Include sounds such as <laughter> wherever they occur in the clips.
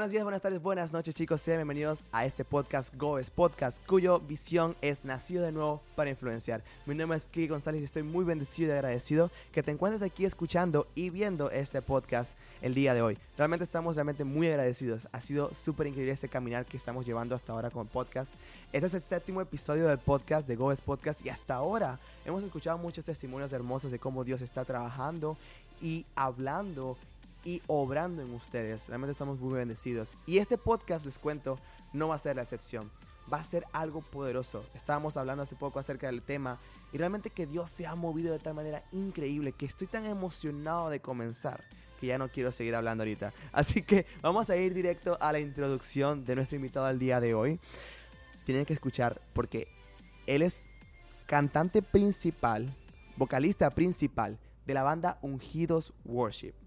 Buenos días, buenas tardes, buenas noches chicos, sean bienvenidos a este podcast Goes Podcast, cuyo visión es nacido de nuevo para influenciar. Mi nombre es Kiki González y estoy muy bendecido y agradecido que te encuentres aquí escuchando y viendo este podcast el día de hoy. Realmente estamos realmente muy agradecidos, ha sido súper increíble este caminar que estamos llevando hasta ahora con el podcast. Este es el séptimo episodio del podcast de Goes Podcast y hasta ahora hemos escuchado muchos testimonios hermosos de cómo Dios está trabajando y hablando y obrando en ustedes. Realmente estamos muy bendecidos. Y este podcast, les cuento, no va a ser la excepción. Va a ser algo poderoso. Estábamos hablando hace poco acerca del tema y realmente que Dios se ha movido de tal manera increíble que estoy tan emocionado de comenzar que ya no quiero seguir hablando ahorita. <laughs> Así que vamos a ir directo a la introducción de nuestro invitado al día de hoy. Tienen que escuchar porque él es cantante principal, vocalista principal de la banda Ungidos Worship.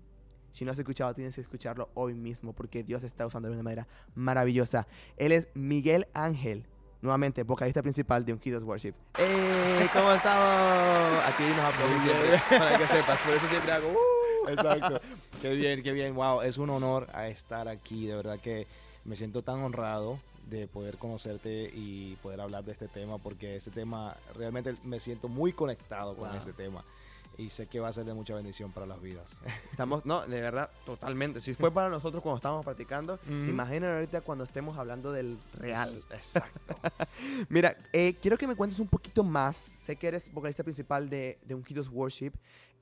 Si no has escuchado, tienes que escucharlo hoy mismo porque Dios está usando de una manera maravillosa. Él es Miguel Ángel, nuevamente vocalista principal de Unkidos Worship. ¡Hey! ¿Cómo estamos? Aquí nos aplaudimos para que sepas. Por eso siempre hago. Uh. Exacto. qué bien, qué bien. Wow, es un honor a estar aquí. De verdad que me siento tan honrado de poder conocerte y poder hablar de este tema porque ese tema realmente me siento muy conectado con ese tema y sé que va a ser de mucha bendición para las vidas. <laughs> Estamos, no, de verdad, totalmente. Si fue para nosotros cuando estábamos practicando, imaginen ahorita cuando estemos hablando del real. Exacto. <laughs> Mira, eh, quiero que me cuentes un poquito más. Sé que eres vocalista principal de, de Unkidos Worship.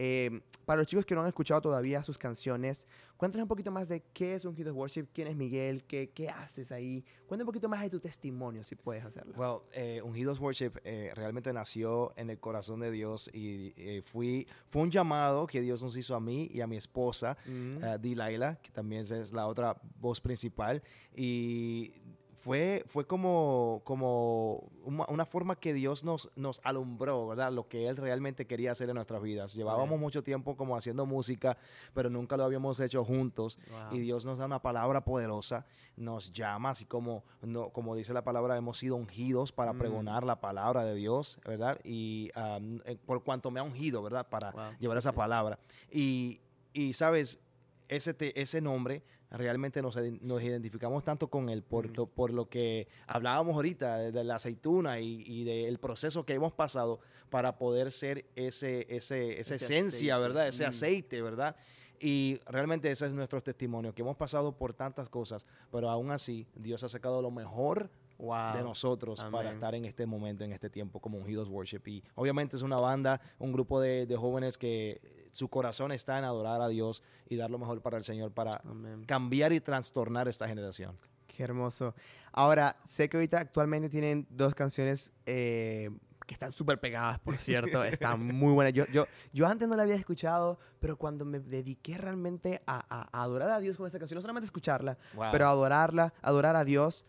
Eh, para los chicos que no han escuchado todavía sus canciones, cuéntanos un poquito más de qué es Unkidos Worship, quién es Miguel, qué, qué haces ahí. Cuéntame un poquito más de tu testimonio, si puedes hacerlo. Well, eh, Ungidos Worship eh, realmente nació en el corazón de Dios y eh, fui, fue un llamado que Dios nos hizo a mí y a mi esposa, mm. uh, Delilah, que también es la otra voz principal. Y fue, fue como, como una, forma que Dios nos, nos alumbró, ¿verdad? Lo que Él realmente quería hacer en nuestras vidas. Llevábamos mucho tiempo como haciendo música, pero nunca lo habíamos hecho juntos. Y Dios nos da una palabra poderosa, nos llama, así como, no, como dice la palabra, hemos sido ungidos para mm. pregonar la palabra de Dios, ¿verdad? Y eh, por cuanto me ha ungido, ¿verdad? Para llevar esa palabra. Y, y, ¿sabes? Ese, ese nombre realmente nos, nos, identificamos tanto con él por, lo, por lo que hablábamos ahorita de, la aceituna y, del proceso que hemos pasado para poder ser ese, ese, esa esencia, ¿verdad? Ese aceite, ¿verdad? Y realmente ese es nuestro testimonio, que hemos pasado por tantas cosas, pero aún así Dios ha sacado lo mejor de nosotros para estar en este momento, en este tiempo como Ungidos Worship. Y obviamente es una banda, un grupo de, de jóvenes que su corazón está en adorar a Dios y dar lo mejor para el Señor, para cambiar y trastornar esta generación. Qué hermoso. Ahora, sé que ahorita actualmente tienen dos canciones eh, que están súper pegadas, por <laughs> cierto. están muy buenas. Yo, yo, yo antes no la había escuchado, pero cuando me dediqué realmente a, adorar a Dios con esta canción, no solamente escucharla, pero adorarla, adorar a Dios,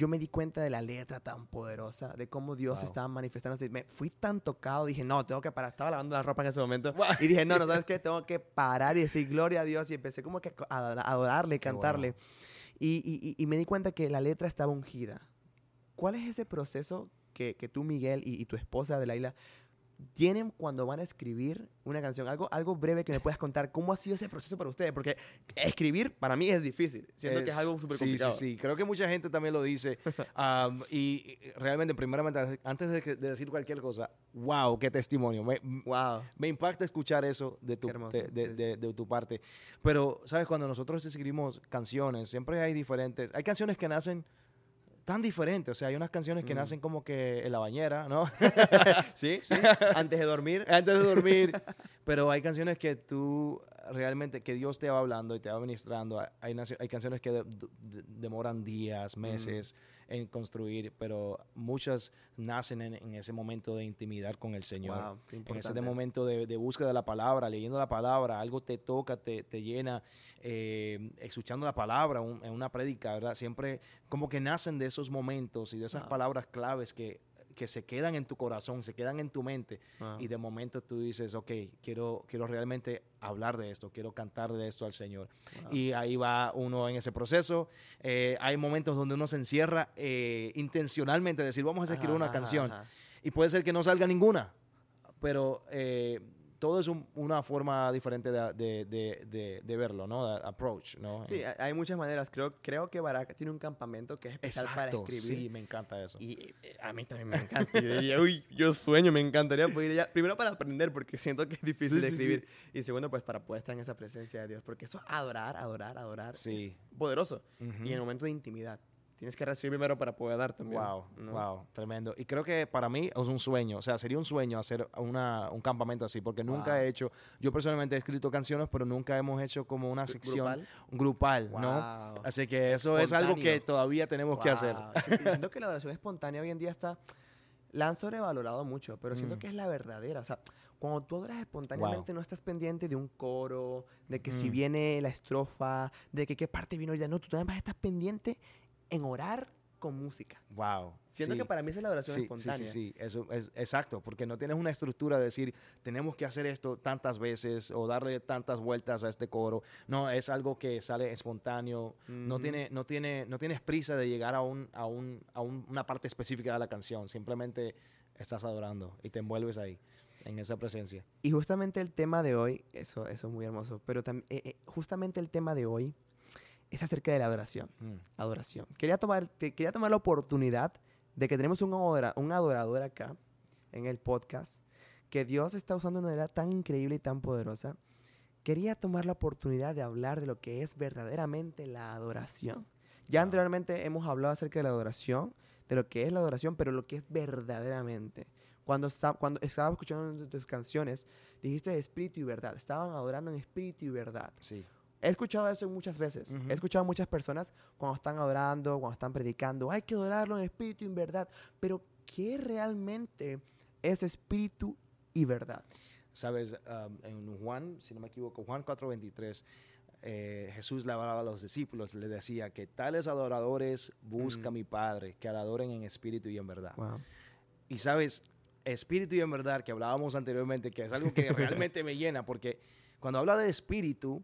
yo me di cuenta de la letra tan poderosa, de cómo Dios estaba manifestándose. Me fui tan tocado, dije, no, tengo que parar. Estaba lavando la ropa en ese momento. Y dije, no, no, ¿sabes qué? <laughs> Tengo que parar y decir gloria a Dios. Y empecé como que a adorarle, cantarle. Y, y, me di cuenta que la letra estaba ungida. ¿Cuál es ese proceso que, que tú, Miguel, y, tu esposa, Adelaida, tienen cuando van a escribir una canción? Algo, algo breve que me puedas contar. ¿Cómo ha sido ese proceso para ustedes? Porque escribir para mí es difícil. Siento que es algo súper complicado. Sí, sí, sí. Creo que mucha gente también lo dice. <laughs> y realmente, primeramente, antes de, decir cualquier cosa, wow, qué testimonio. Me, wow. me impacta escuchar eso de tu, de, de, tu parte. Pero, ¿sabes? Cuando nosotros escribimos canciones, siempre hay diferentes. Hay canciones que nacen tan diferente. O sea, hay unas canciones que mm. nacen como que en la bañera, ¿no? <laughs> sí, sí. <laughs> Antes de dormir. Antes de dormir. <laughs> Pero hay canciones que tú realmente, que Dios te va hablando y te va ministrando. Hay, hay canciones que demoran días, meses. Mm en construir, pero muchas nacen en, ese momento de intimidad con el Señor. en ese momento de, búsqueda de la palabra, leyendo la palabra, algo te toca, te, llena, eh, escuchando la palabra en una prédica, ¿verdad? Siempre como que nacen de esos momentos y de esas palabras claves que que se quedan en tu corazón, se quedan en tu mente y de momento tú dices, ok, quiero, quiero realmente hablar de esto, quiero cantar de esto al Señor. Y ahí va uno en ese proceso. Eh, hay momentos donde uno se encierra eh, intencionalmente, decir, vamos a escribir una canción. Y puede ser que no salga ninguna, pero... Eh, todo es un- una forma diferente de, de- de- de- verlo, ¿no? De approach, ¿no? Sí, hay- muchas maneras. Creo, creo que Baraka tiene un campamento que es especial para Exacto, escribir. sí, me encanta eso. Y eh, a mí también me encanta. Yo diría, uy, yo sueño, me encantaría poder ir allá. Primero para aprender, porque siento que es difícil Sí, de sí, sí. escribir. Y segundo, pues para poder estar en esa presencia de Dios. Porque eso, adorar, adorar, adorar, Sí. es poderoso. Ujú. Y en el momento de intimidad. Tienes que recibir primero para poder dar también. Wow, ¿no? wow, tremendo. Y creo que para mí es un sueño, o sea, sería un sueño hacer una, un campamento así, porque nunca Wow. he hecho, yo personalmente he escrito canciones, pero nunca hemos hecho como una sección grupal. grupal, ¿no? Wow. Así que eso es algo que Espontáneo. todavía tenemos que hacer. Wow. Sí, y siento que la oración <laughs> espontánea hoy en día está. La han sobrevalorado mucho, pero siento Mm. que es la verdadera. O sea, cuando tú adoras espontáneamente, no estás pendiente de un coro, de que si Mm. viene la estrofa, de que qué parte vino ya. No, tú además estás pendiente en orar con música. Wow. Siento sí. que para mí esa es la oración Sí, sí, espontánea. sí, sí, eso es exacto, porque no tienes una estructura de decir, tenemos que hacer esto tantas veces o darle tantas vueltas a este coro. No, es algo que sale espontáneo, no, Ujú. tiene, no, tiene, no tienes prisa de llegar a, un, a, un, a un- una parte específica de la canción, simplemente estás adorando y te envuelves ahí, en esa presencia. Y justamente el tema de hoy, eso, eso es muy hermoso, pero eh, eh, justamente el tema de hoy es acerca de la adoración. Mm, adoración. Quería tomar, te- quería tomar la oportunidad de que tenemos un, adora- un adorador acá en el podcast que Dios está usando de una manera tan increíble y tan poderosa. Quería tomar la oportunidad de hablar de lo que es verdaderamente la adoración. Ya Wow. anteriormente hemos hablado acerca de la adoración, de lo que es la adoración, pero lo que es verdaderamente. Cuando, cuando estaba escuchando tus canciones, dijiste espíritu y verdad. Estaban adorando en espíritu y verdad. sí, He escuchado eso muchas veces. Ujú. He escuchado a muchas personas cuando están adorando, cuando están predicando, hay que adorarlo en espíritu y en verdad. Pero, ¿qué realmente es espíritu y verdad? sabes, um, en Juan, si no me equivoco, Juan 4:23, eh, Jesús le hablaba a los discípulos, le decía que tales adoradores busca Mm. mi Padre, que adoren en espíritu y en verdad. Wow. Y sabes, espíritu y en verdad, que hablábamos anteriormente, que es algo que <laughs> realmente me llena, porque cuando habla de espíritu,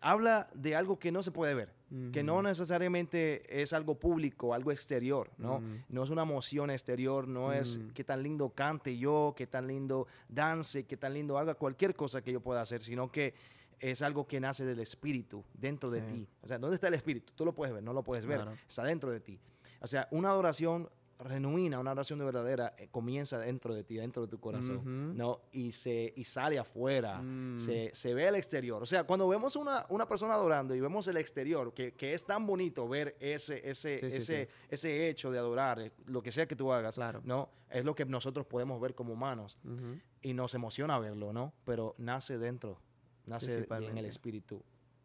habla de algo que no se puede ver, que no necesariamente es algo público, algo exterior, ¿no? No es una emoción exterior, no es qué tan lindo cante yo, qué tan lindo dance, qué tan lindo haga cualquier cosa que yo pueda hacer, sino que es algo que nace del espíritu, dentro de ti. O sea, ¿dónde está el espíritu? Tú lo puedes ver, no lo puedes ver, Claro. está dentro de ti. O sea, una adoración genuina, una oración de verdadera, eh, comienza dentro de ti, dentro de tu corazón, Ujú. ¿no? Y, se, y sale afuera, Mm. se, se ve al exterior. O sea, cuando vemos una, una persona adorando y vemos el exterior, que, que es tan bonito ver ese, ese, Sí, sí, ese, sí. ese hecho de adorar, eh, lo que sea que tú hagas, Claro. ¿no? Es lo que nosotros podemos ver como humanos Ujú. y nos emociona verlo, ¿no? Pero nace dentro, nace en el espíritu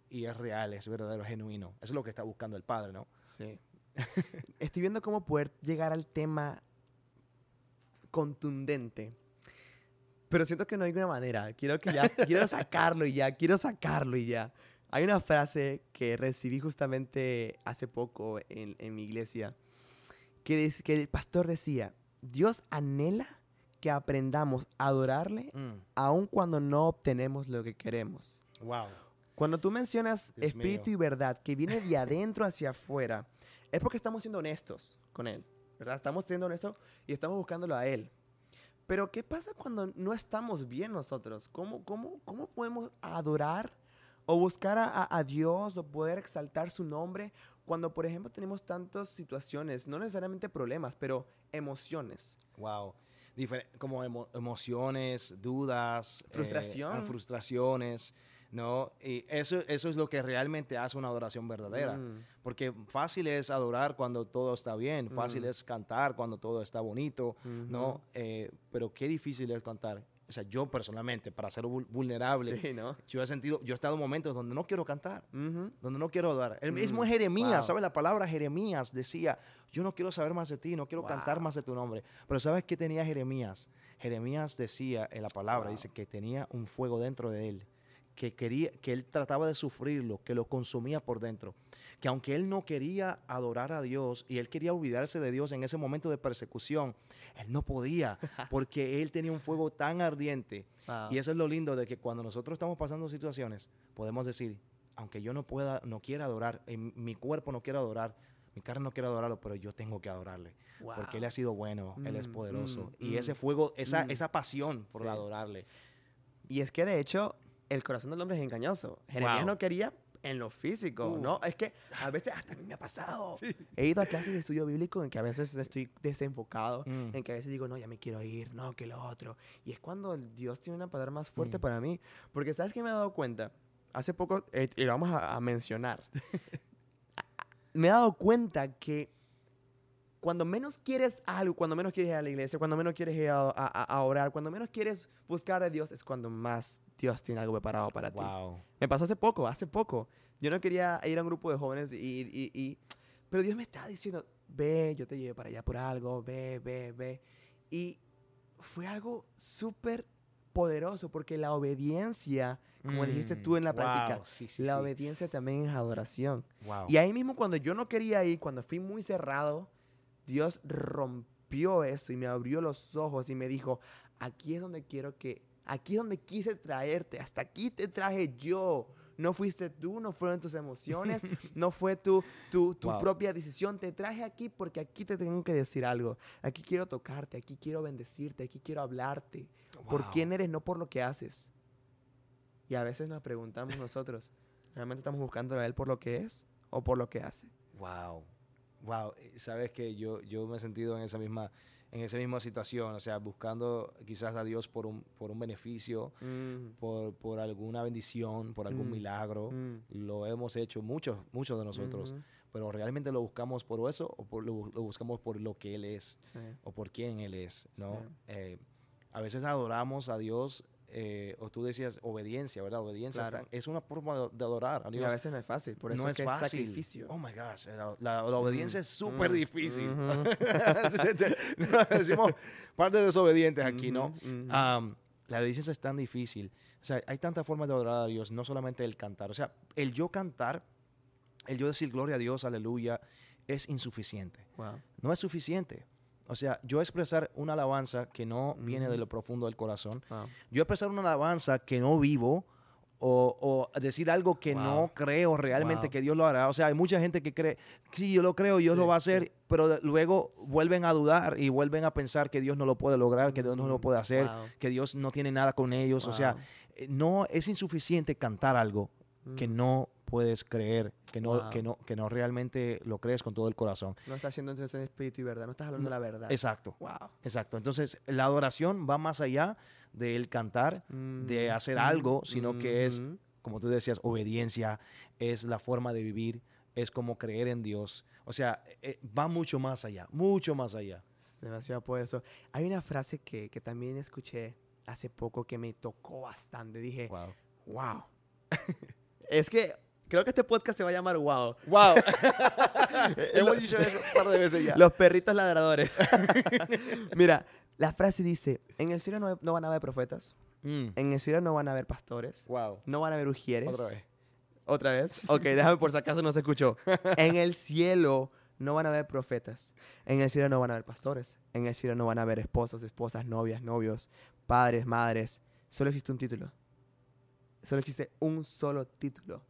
y es real, es verdadero, genuino. Eso es lo que está buscando el Padre, ¿no? Sí. <laughs> Estoy viendo cómo poder llegar al tema contundente. Pero siento que no hay una manera. Quiero que ya, <laughs> quiero sacarlo y ya, quiero sacarlo y ya. Hay una frase que recibí justamente hace poco en, en mi iglesia que, dice- que el pastor decía, Dios anhela que aprendamos a adorarle Mm, aun cuando no obtenemos lo que queremos. Wow. Cuando tú mencionas Dios espíritu mío. y verdad, que viene de adentro hacia afuera, es porque estamos siendo honestos con Él, ¿verdad? Estamos siendo honestos y estamos buscándolo a Él. Pero ¿qué pasa cuando no estamos bien nosotros? ¿Cómo, cómo, cómo podemos adorar o buscar a, a- Dios o poder exaltar su nombre cuando, por ejemplo, tenemos tantas situaciones, no necesariamente problemas, pero emociones? Wow. Difer- como emo- emociones, dudas, eh, Frustración. ah, frustraciones, ¿no? Y eso, eso es lo que realmente hace una adoración verdadera. Mm, Porque fácil es adorar cuando todo está bien, fácil Mm. es cantar cuando todo está bonito, ¿no? ujú. Eh, pero qué difícil es cantar. O sea, yo personalmente, para ser vul- vulnerable, Sí, ¿no? yo he sentido, yo he estado en momentos donde no quiero cantar donde no quiero adorar. El mismo Mm, Jeremías, wow. ¿sabes? La palabra Jeremías decía, yo no quiero saber más de ti, no quiero cantar Wow. más de tu nombre. Pero ¿sabes qué tenía Jeremías? Jeremías decía en la palabra, Wow. dice que tenía un fuego dentro de él, que quería, que él trataba de sufrirlo, que lo consumía por dentro. Que aunque él no quería adorar a Dios y él quería olvidarse de Dios en ese momento de persecución, él no podía, <laughs> porque él tenía un fuego tan ardiente Wow. y eso es lo lindo de que cuando nosotros estamos pasando situaciones, podemos decir, aunque yo no pueda, no quiera adorar, mi cuerpo no quiera adorar, mi carne no quiera adorarlo, pero yo tengo que adorarle. Porque Él ha sido bueno, Él es Mm, poderoso. mm, y mm, ese fuego, esa, esa pasión por Sí. adorarle. Y es que de hecho, el corazón del hombre es engañoso. Jeremías Wow. no quería en lo físico, Uf. ¿no? Es que a veces hasta a mí me ha pasado. <laughs> He ido a clases de estudio bíblico en que a veces estoy desenfocado, Mm. en que a veces digo, no, ya me quiero ir, no, que lo otro. Y es cuando Dios tiene una palabra más fuerte Mm. para mí. Porque ¿sabes qué me he dado cuenta? Hace poco, eh, y lo vamos a, a mencionar, <laughs> me he dado cuenta que cuando menos quieres algo, cuando menos quieres ir a la iglesia, cuando menos quieres ir a- a- a orar, cuando menos quieres buscar a Dios, es cuando más Dios tiene algo preparado para ti. Wow. Me pasó hace poco, hace poco. Yo no quería ir a un grupo de jóvenes y, y- y- pero Dios me estaba diciendo, ve, yo te llevé para allá por algo, ve, ve, ve. Y fue algo súper poderoso porque la obediencia, como dijiste tú en la Mm, práctica, wow, sí, sí, la sí. obediencia también es adoración. Wow. Y ahí mismo cuando yo no quería ir, cuando fui muy cerrado, Dios rompió eso y me abrió los ojos y me dijo, aquí es donde quiero que, aquí es donde quise traerte, hasta aquí te traje yo. No fuiste tú, no fueron tus emociones, <laughs> no fue tu, tu, tu Wow. propia decisión. Te traje aquí porque aquí te tengo que decir algo. Aquí quiero tocarte, aquí quiero bendecirte, aquí quiero hablarte. Por Wow. quién eres, no por lo que haces. Y a veces nos preguntamos nosotros, ¿realmente estamos buscando a Él por lo que es o por lo que hace? Wow. Wow. Eh, Sabes que yo, yo me he sentido en esa misma en esa misma situación, o sea, buscando quizás a Dios por un, por un beneficio, Mm, por, por alguna bendición, por algún Mm, milagro. mm, Lo hemos hecho muchos, muchos de nosotros, pero realmente lo buscamos por eso o por, lo, lo buscamos por lo que Él es sí. o por quién Él es, ¿no? Sí. Eh, a veces adoramos a Dios, eh, o tú decías obediencia, ¿verdad? Obediencia Claro. es una forma de, de adorar a Y Dios. a veces no es fácil, por eso no es, es fácil. sacrificio. Oh my gosh, la, la- la obediencia Mm, es súper mm, difícil. ujú. <laughs> No, Decimos parte desobedientes aquí, ¿no? La obediencia es tan difícil. O sea, hay tantas formas de adorar a Dios, no solamente el cantar. O sea, el yo cantar, el yo decir gloria a Dios, aleluya, es insuficiente. Wow. No es suficiente. O sea, yo expresar una alabanza que no viene de lo profundo del corazón, Wow. yo expresar una alabanza que no vivo o, o decir algo que Wow. no creo realmente Wow. que Dios lo hará. O sea, hay mucha gente que cree, sí, yo lo creo, Dios Sí, lo va a sí. hacer, pero luego vuelven a dudar y vuelven a pensar que Dios no lo puede lograr, que Dios no lo puede hacer, wow. que Dios no tiene nada con ellos. O sea, eh, no es insuficiente cantar algo que Mm. no puedes creer, que no, Wow. que no, que no realmente lo crees con todo el corazón. No estás haciendo entonces en espíritu y verdad, no estás hablando la verdad. Exacto. Wow. Exacto. Entonces, la adoración va más allá del cantar, de Mm, hacer mm, algo, sino que es, ujú. como tú decías, obediencia, es la forma de vivir, es como creer en Dios. O sea, eh, va mucho más allá, mucho más allá. Es demasiado poderoso. Hay una frase que, que también escuché hace poco que me tocó bastante. Dije, Wow. wow. <laughs> es que creo que este podcast se va a llamar wow. Wow. <laughs> <laughs> Hemos dicho eso un par de veces ya. Los perritos ladradores. <laughs> Mira, la frase dice, en el cielo no, no van a haber profetas, Mm. en el cielo no van a haber pastores, Wow. no van a haber ujieres. Otra vez. ¿Otra vez? Ok, déjame por si acaso no se escuchó. En el cielo no van a haber profetas. En el cielo no van a haber pastores. En el cielo no van a haber esposos, esposas, novias, novios, padres, madres. Solo existe un título. Solo existe un solo título.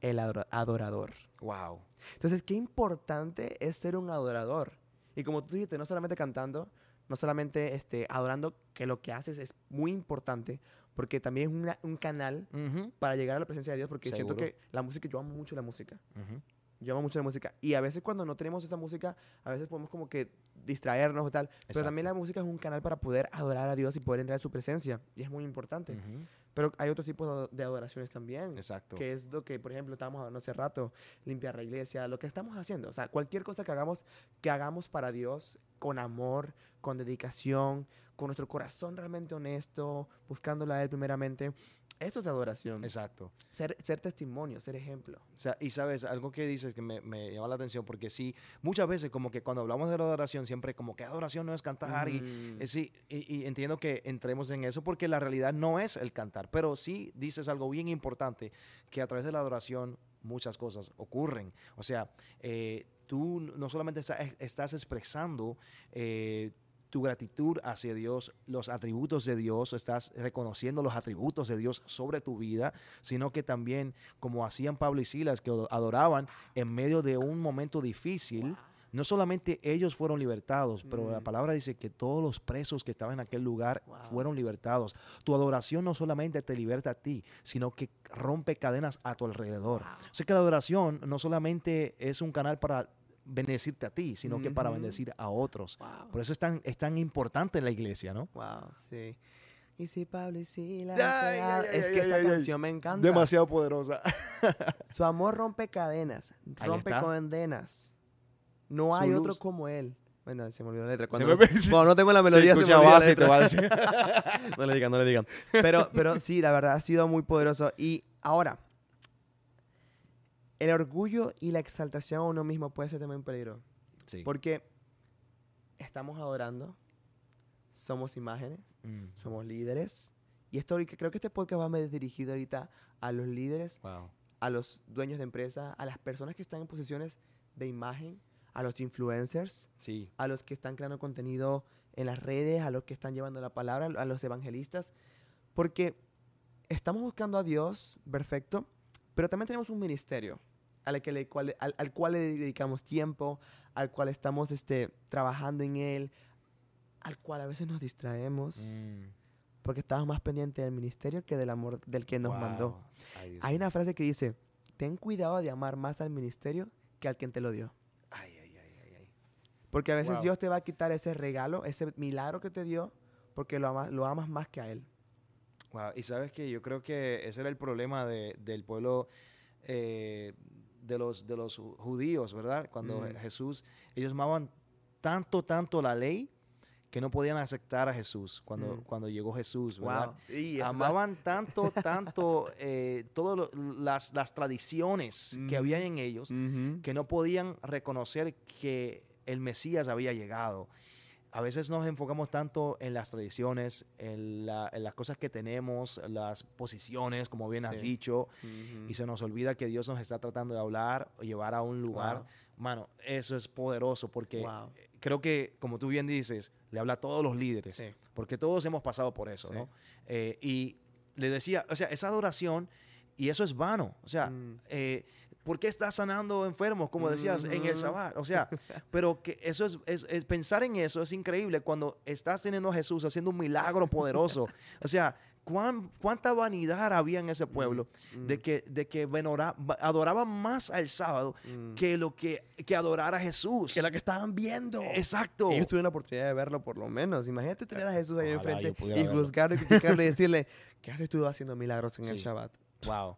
El adora- adorador. Wow. Entonces, qué importante es ser un adorador. Y como tú dijiste, no solamente cantando, no solamente este, adorando, que lo que haces es muy importante, porque también es una- un canal Ujú, para llegar a la presencia de Dios, porque siento Seguro. que la música, yo amo mucho la música. ujú. Yo amo mucho la música. Y a veces cuando no tenemos esa música, a veces podemos como que distraernos o tal. Pero también la Exacto. música es un canal para poder adorar a Dios y poder entrar en su presencia. Y es muy importante. Ujú, Pero hay otros tipos de adoraciones también. Exacto. Que es lo que, por ejemplo, estábamos hablando hace rato, limpiar la iglesia, lo que estamos haciendo. O sea, cualquier cosa que hagamos, que hagamos para Dios, con amor, con dedicación, con nuestro corazón realmente honesto, buscándolo a Él primeramente. Eso es adoración. Exacto. Ser, ser testimonio, ser ejemplo. O sea, y sabes, algo que dices que me, me llama la atención, porque sí, muchas veces como que cuando hablamos de la adoración, siempre como que adoración no es cantar, y, Mm. eh, sí, y, y entiendo que entremos en eso, porque la realidad no es el cantar, pero sí dices algo bien importante, que a través de la adoración muchas cosas ocurren. O sea, eh, tú no solamente está- estás expresando eh, tu gratitud hacia Dios, los atributos de Dios, estás reconociendo los atributos de Dios sobre tu vida, sino que también, como hacían Pablo y Silas, que adoraban en medio de un momento difícil, no solamente ellos fueron libertados, pero la Mm. palabra dice que todos los presos que estaban en aquel lugar Wow. fueron libertados. Tu adoración no solamente te liberta a ti, sino que rompe cadenas a tu alrededor. O sea que la adoración no solamente es un canal para bendecirte a ti, sino que para bendecir a otros. Wow. Por eso es tan, es tan importante la iglesia, ¿no? Wow, sí. Y si Pablo y Silas. Ay, ay, es que ay. canción me encanta. Demasiado poderosa. <laughs> Su amor rompe cadenas, rompe condenas. No Su hay otro como él. Bueno, se me olvidó la letra. Se Cuando, me- cuando no tengo la melodía, se, me la te va a decir. no le digan, no le digan. Pero, pero sí, la verdad ha sido muy poderoso. Y ahora, el orgullo y la exaltación a uno mismo puede ser también un peligro. Sí. Porque estamos adorando, somos imágenes, Mm, somos líderes. Y esto ahorita- creo que este podcast va más dirigido ahorita a los líderes, wow. a los dueños de empresa, a las personas que están en posiciones de imagen, a los influencers, Sí. a los que están creando contenido en las redes, a los que están llevando la palabra, a los evangelistas, porque estamos buscando a Dios, perfecto, pero también tenemos un ministerio al, que le- cual, al, al cual le dedicamos tiempo, al cual estamos este, trabajando en él, al cual a veces nos distraemos, Mm, porque estamos más pendientes del ministerio que del amor del que nos wow. mandó. Ay, Hay una frase que dice, ten cuidado de amar más al ministerio que al quien te lo dio. Ay, ay, ay, ay, ay. Porque a veces Wow. Dios te va a quitar ese regalo, ese milagro que te dio, porque lo, ama- lo amas más que a Él. Wow, Y sabes que yo creo que ese era el problema de- del pueblo eh, de, los, de los ju- judíos, ¿verdad? Cuando Mm. Jesús, ellos amaban tanto, tanto la ley que no podían aceptar a Jesús cuando, Mm. cuando llegó Jesús, ¿verdad? Y Amaban tanto, tanto eh, todas las, las tradiciones que Ujú. había en ellos Ujú. que no podían reconocer que el Mesías había llegado. A veces nos enfocamos tanto en las tradiciones, en, la- en las cosas que tenemos, las posiciones, como bien has Sí. dicho, Ujú. y se nos olvida que Dios nos está tratando de hablar llevar a un lugar. Wow. Mano, eso es poderoso porque Wow. creo que, como tú bien dices, le habla a todos los líderes, Sí. porque todos hemos pasado por eso, Sí. ¿no? Eh, y le decía, o sea, esa adoración, y eso es vano, o sea, Mm. eh, ¿por qué estás sanando enfermos, como decías, en el Ujú. Sabbat? O <laughs> sea, pero que eso es, es- es- pensar en eso es increíble cuando estás teniendo a Jesús haciendo un milagro poderoso. <laughs> O sea, ¿cuán- cuánta vanidad había en ese pueblo Mm. de que, de que venora- adoraban más al sábado Mm. que lo que, que adorar a Jesús. que la que estaban viendo. Exacto. Ellos tuvieron la oportunidad de verlo por lo menos. Imagínate tener a Jesús ahí Ojalá enfrente y juzgarlo y criticarlo y <laughs> decirle, ¿qué haces tú haciendo milagros en el Sí. Shabbat? Wow,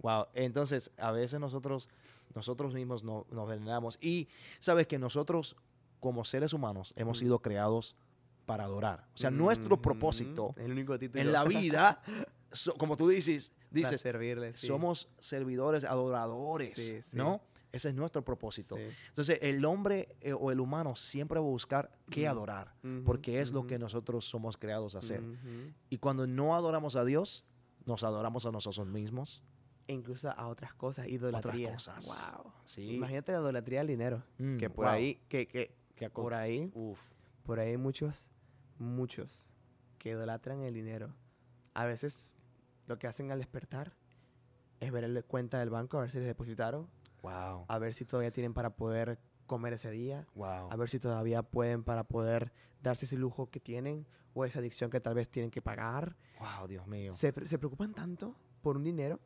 wow. Entonces, a veces nosotros, nosotros mismos no- nos veneramos. Y sabes que nosotros, como seres humanos, hemos Mm. sido creados para adorar. O sea, nuestro Ujú. propósito El único título. en la vida, <laughs> so- como tú dices, dices, sí. somos servidores, adoradores, Sí, sí. ¿no? Ese es nuestro propósito. Sí. Entonces, el hombre eh, o el humano siempre va a buscar qué adorar, Ujú, porque es lo ujú. que nosotros somos creados a hacer. Ujú. Y cuando no adoramos a Dios, nos adoramos a nosotros mismos. E incluso a otras cosas, idolatría. cosas. Wow. Sí. Imagínate la idolatría al dinero. Mm, que por wow. ahí, que, que Que por ahí, Uf. por ahí muchos, muchos que idolatran el dinero. A veces lo que hacen al despertar es ver la cuenta del banco, a ver si les depositaron, Wow. a ver si todavía tienen para poder comer ese día, Wow. a ver si todavía pueden para poder darse ese lujo que tienen o esa adicción que tal vez tienen que pagar. Wow, Dios mío. Se, se preocupan tanto por un dinero.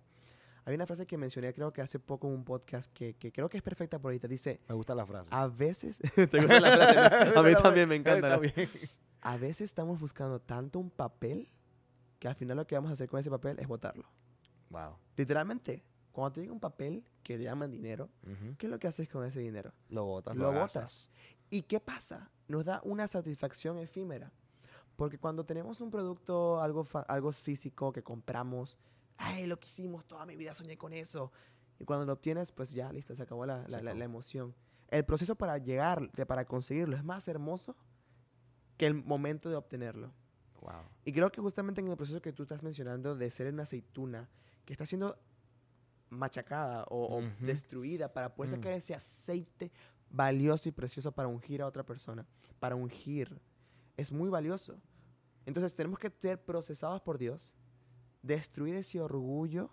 Hay una frase que mencioné creo que hace poco en un podcast que, que creo que es perfecta por ahorita. Dice, Me gusta la frase. a veces... <laughs> ¿Te gusta la frase? <laughs> A mí también me encanta. A veces estamos buscando tanto un papel que al final lo que vamos a hacer con ese papel es botarlo. Wow. Literalmente, cuando te llega un papel que te llaman dinero, Ujú. ¿qué es lo que haces con ese dinero? Lo botas. Lo gastas. botas. ¿Y qué pasa? Nos da una satisfacción efímera. Porque cuando tenemos un producto, algo, algo físico que compramos, ¡ay, lo que hicimos! Toda mi vida soñé con eso. Y cuando lo obtienes, pues ya, listo, se acabó la, Se la- la- acabó. la emoción. El proceso para llegar, de- para conseguirlo, es más hermoso que el momento de obtenerlo. Wow. Y creo que justamente en el proceso que tú estás mencionando de ser una aceituna que está siendo machacada o, o Ujú. destruida para poder Mm. sacar ese aceite valioso y precioso para ungir a otra persona, para ungir, es muy valioso. Entonces tenemos que ser procesados por Dios, destruir ese orgullo,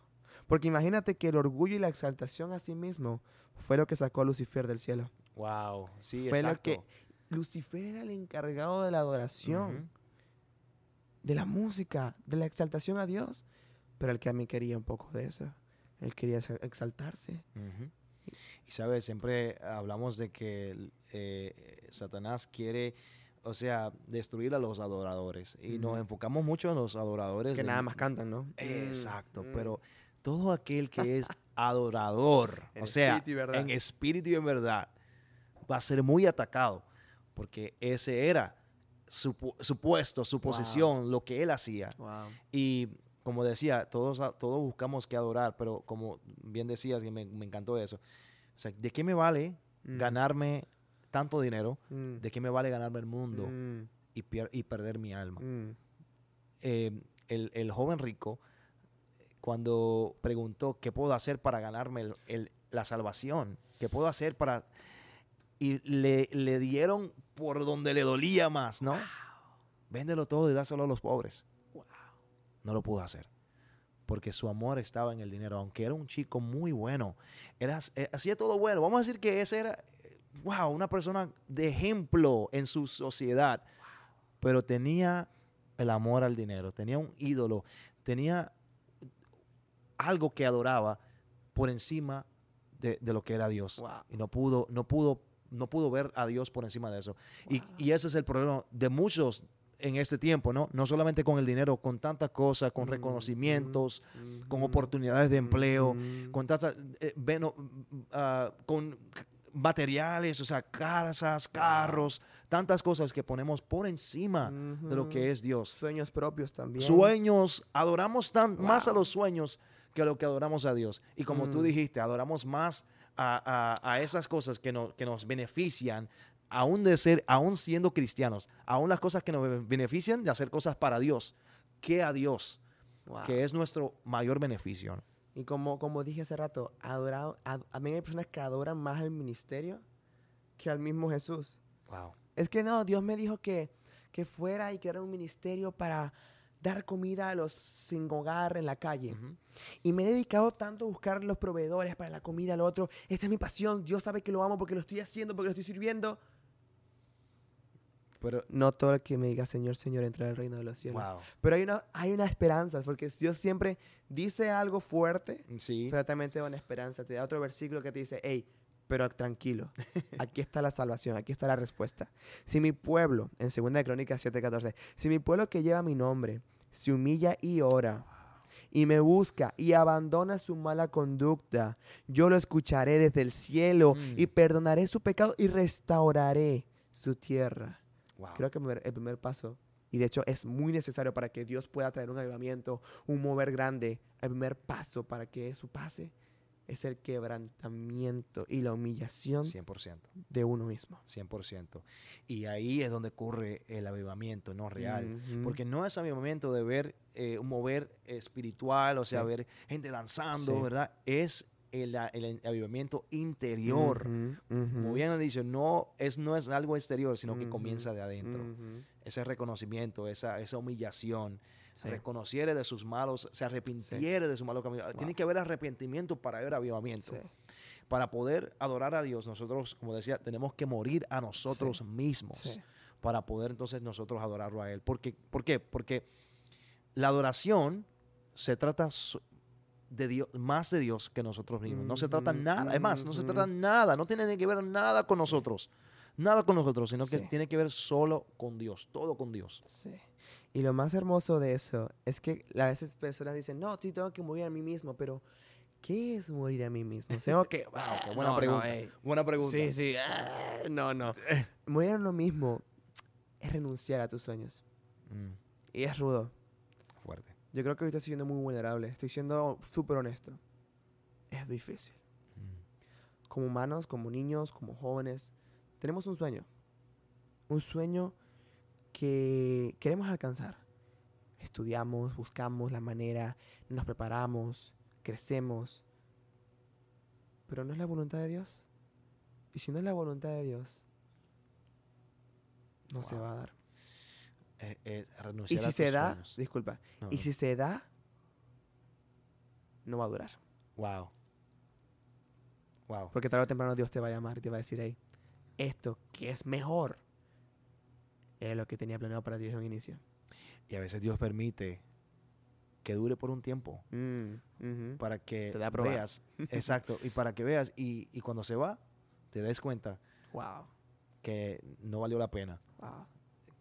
porque imagínate que el orgullo y la exaltación a sí mismo fue lo que sacó a Lucifer del cielo. Wow, sí, Fue lo exacto. que Lucifer era el encargado de la adoración, de la música, de la exaltación a Dios. Pero el que a mí quería un poco de eso. Él quería exa- exaltarse. Y sabes, siempre hablamos de que eh, Satanás quiere, o sea, destruir a los adoradores. Y nos Ujú. enfocamos mucho en los adoradores. Que nada más cantan, ¿no? Exacto, Mm, pero todo aquel que es <laughs> adorador, En o sea, espíritu en espíritu y en verdad, va a ser muy atacado, porque ese era su, su puesto, su posición, lo que él hacía. mm. Wow. Y como decía, todos, a- todos buscamos que adorar, pero como bien decías, y me, me encantó eso, o sea, ¿de qué me vale Mm. ganarme tanto dinero? Mm. ¿De qué me vale ganarme el mundo Mm. y, pier- y perder mi alma? Mm. eh, el, el joven rico, cuando preguntó qué puedo hacer para ganarme el- el- la salvación, qué puedo hacer para... Y le, le dieron por donde le dolía más, ¿no? Véndelo todo y dáselo a los pobres. No lo pudo hacer. Porque su amor estaba en el dinero, aunque era un chico muy bueno. Era, hacía todo bueno. Vamos a decir que ese era, wow, una persona de ejemplo en su sociedad. Pero tenía el amor al dinero, tenía un ídolo, tenía algo que adoraba por encima de, de lo que era Dios. Wow. Y no pudo, no pudo, no pudo ver a Dios por encima de eso. Y, y ese es el problema de muchos en este tiempo, ¿no? No solamente con el dinero, con tantas cosas, con Mm, reconocimientos, mm, con mm, oportunidades de empleo, mm. con tantas, eh, bueno, ah, con materiales, o sea, casas, carros, tantas cosas que ponemos por encima de lo que es Dios. Sueños propios también. Sueños, adoramos tan, más a los sueños que a lo que adoramos a Dios. Y como tú Mm. dijiste, adoramos más a, a- a esas cosas que, no- que nos benefician, aún de ser, aún siendo cristianos, aún las cosas que nos benefician de hacer cosas para Dios, que a Dios, Wow. que es nuestro mayor beneficio. Y como, como dije hace rato, adora, ad- a mí hay personas que adoran más al ministerio que al mismo Jesús. Wow. Es que no, Dios me dijo que, que fuera y que era un ministerio para dar comida a los sin hogar en la calle. Y me he dedicado tanto a buscar los proveedores para la comida, lo otro. Esta es mi pasión. Dios sabe que lo amo porque lo estoy haciendo, porque lo estoy sirviendo. Pero, No todo el que me diga Señor, Señor entra al reino de los cielos. wow. Pero hay una, hay una esperanza, porque Dios siempre dice algo fuerte, Sí. pero también te da una esperanza. Te da otro versículo que te dice, hey, pero tranquilo, aquí está la salvación, aquí está la respuesta. Si mi pueblo, en 2 de Crónicas 7:14, si mi pueblo que lleva mi nombre se humilla y ora y me busca y abandona su mala conducta, yo lo escucharé desde el cielo Mm. y perdonaré su pecado y restauraré su tierra. Wow. Creo que el primer- paso, y de hecho es muy necesario para que Dios pueda traer un avivamiento, un mover grande, el primer paso para que eso pase es el quebrantamiento y la humillación 100%. de uno mismo. 100%. Y ahí es donde ocurre el avivamiento, no real. Ujú. Porque no es avivamiento de ver eh, un mover espiritual, o sea, Sí. ver gente danzando, Sí. ¿verdad? Es el, avivamiento interior. Como bien dice, no es, no es algo exterior, sino que comienza de adentro. Ese reconocimiento, esa, esa humillación, Sí. reconociere de sus malos, se arrepintiere de su malo camino. Tiene que haber arrepentimiento para haber avivamiento. Sí. Para poder adorar a Dios, nosotros, como decía, tenemos que morir a nosotros mismos para poder entonces nosotros adorarlo a Él. Porque, ¿Por qué? Porque la adoración se trata de Dios, más de Dios que nosotros mismos. No se trata Ujú, nada, es más, no se ujú. trata nada, no tiene que ver nada con nosotros. Nada con nosotros, sino que Sí. tiene que ver solo con Dios, todo con Dios. Sí. Y lo más hermoso de eso es que a veces personas dicen, no, sí, tengo que morir a mí mismo, pero ¿qué es morir a mí mismo? Tengo que... <laughs> Wow, qué buena No, no, pregunta. ey. Buena pregunta. Sí, sí. ah, no, no. Morir a uno mismo es renunciar a tus sueños. Mm, Y es rudo. Yo creo que ahorita estoy siendo muy vulnerable. Estoy siendo súper honesto. Es difícil. Mm, Como humanos, como niños, como jóvenes, tenemos un sueño. Un sueño que queremos alcanzar. Estudiamos, buscamos la manera, nos preparamos, crecemos. Pero no es la voluntad de Dios. Y si no es la voluntad de Dios, no se va a dar. Eh, eh, Y renunciar a si tus se da, sueños. disculpa, No, y si se da, no va a durar. Wow. Wow. Porque tarde o temprano Dios te va a llamar y te va a decir, hey, esto que es mejor era lo que tenía planeado para ti desde un inicio. Y a veces Dios permite que dure por un tiempo Mm, para que Te a veas. <laughs> Exacto. Y para que veas. Y, y cuando se va, te des cuenta Wow, que no valió la pena. wow.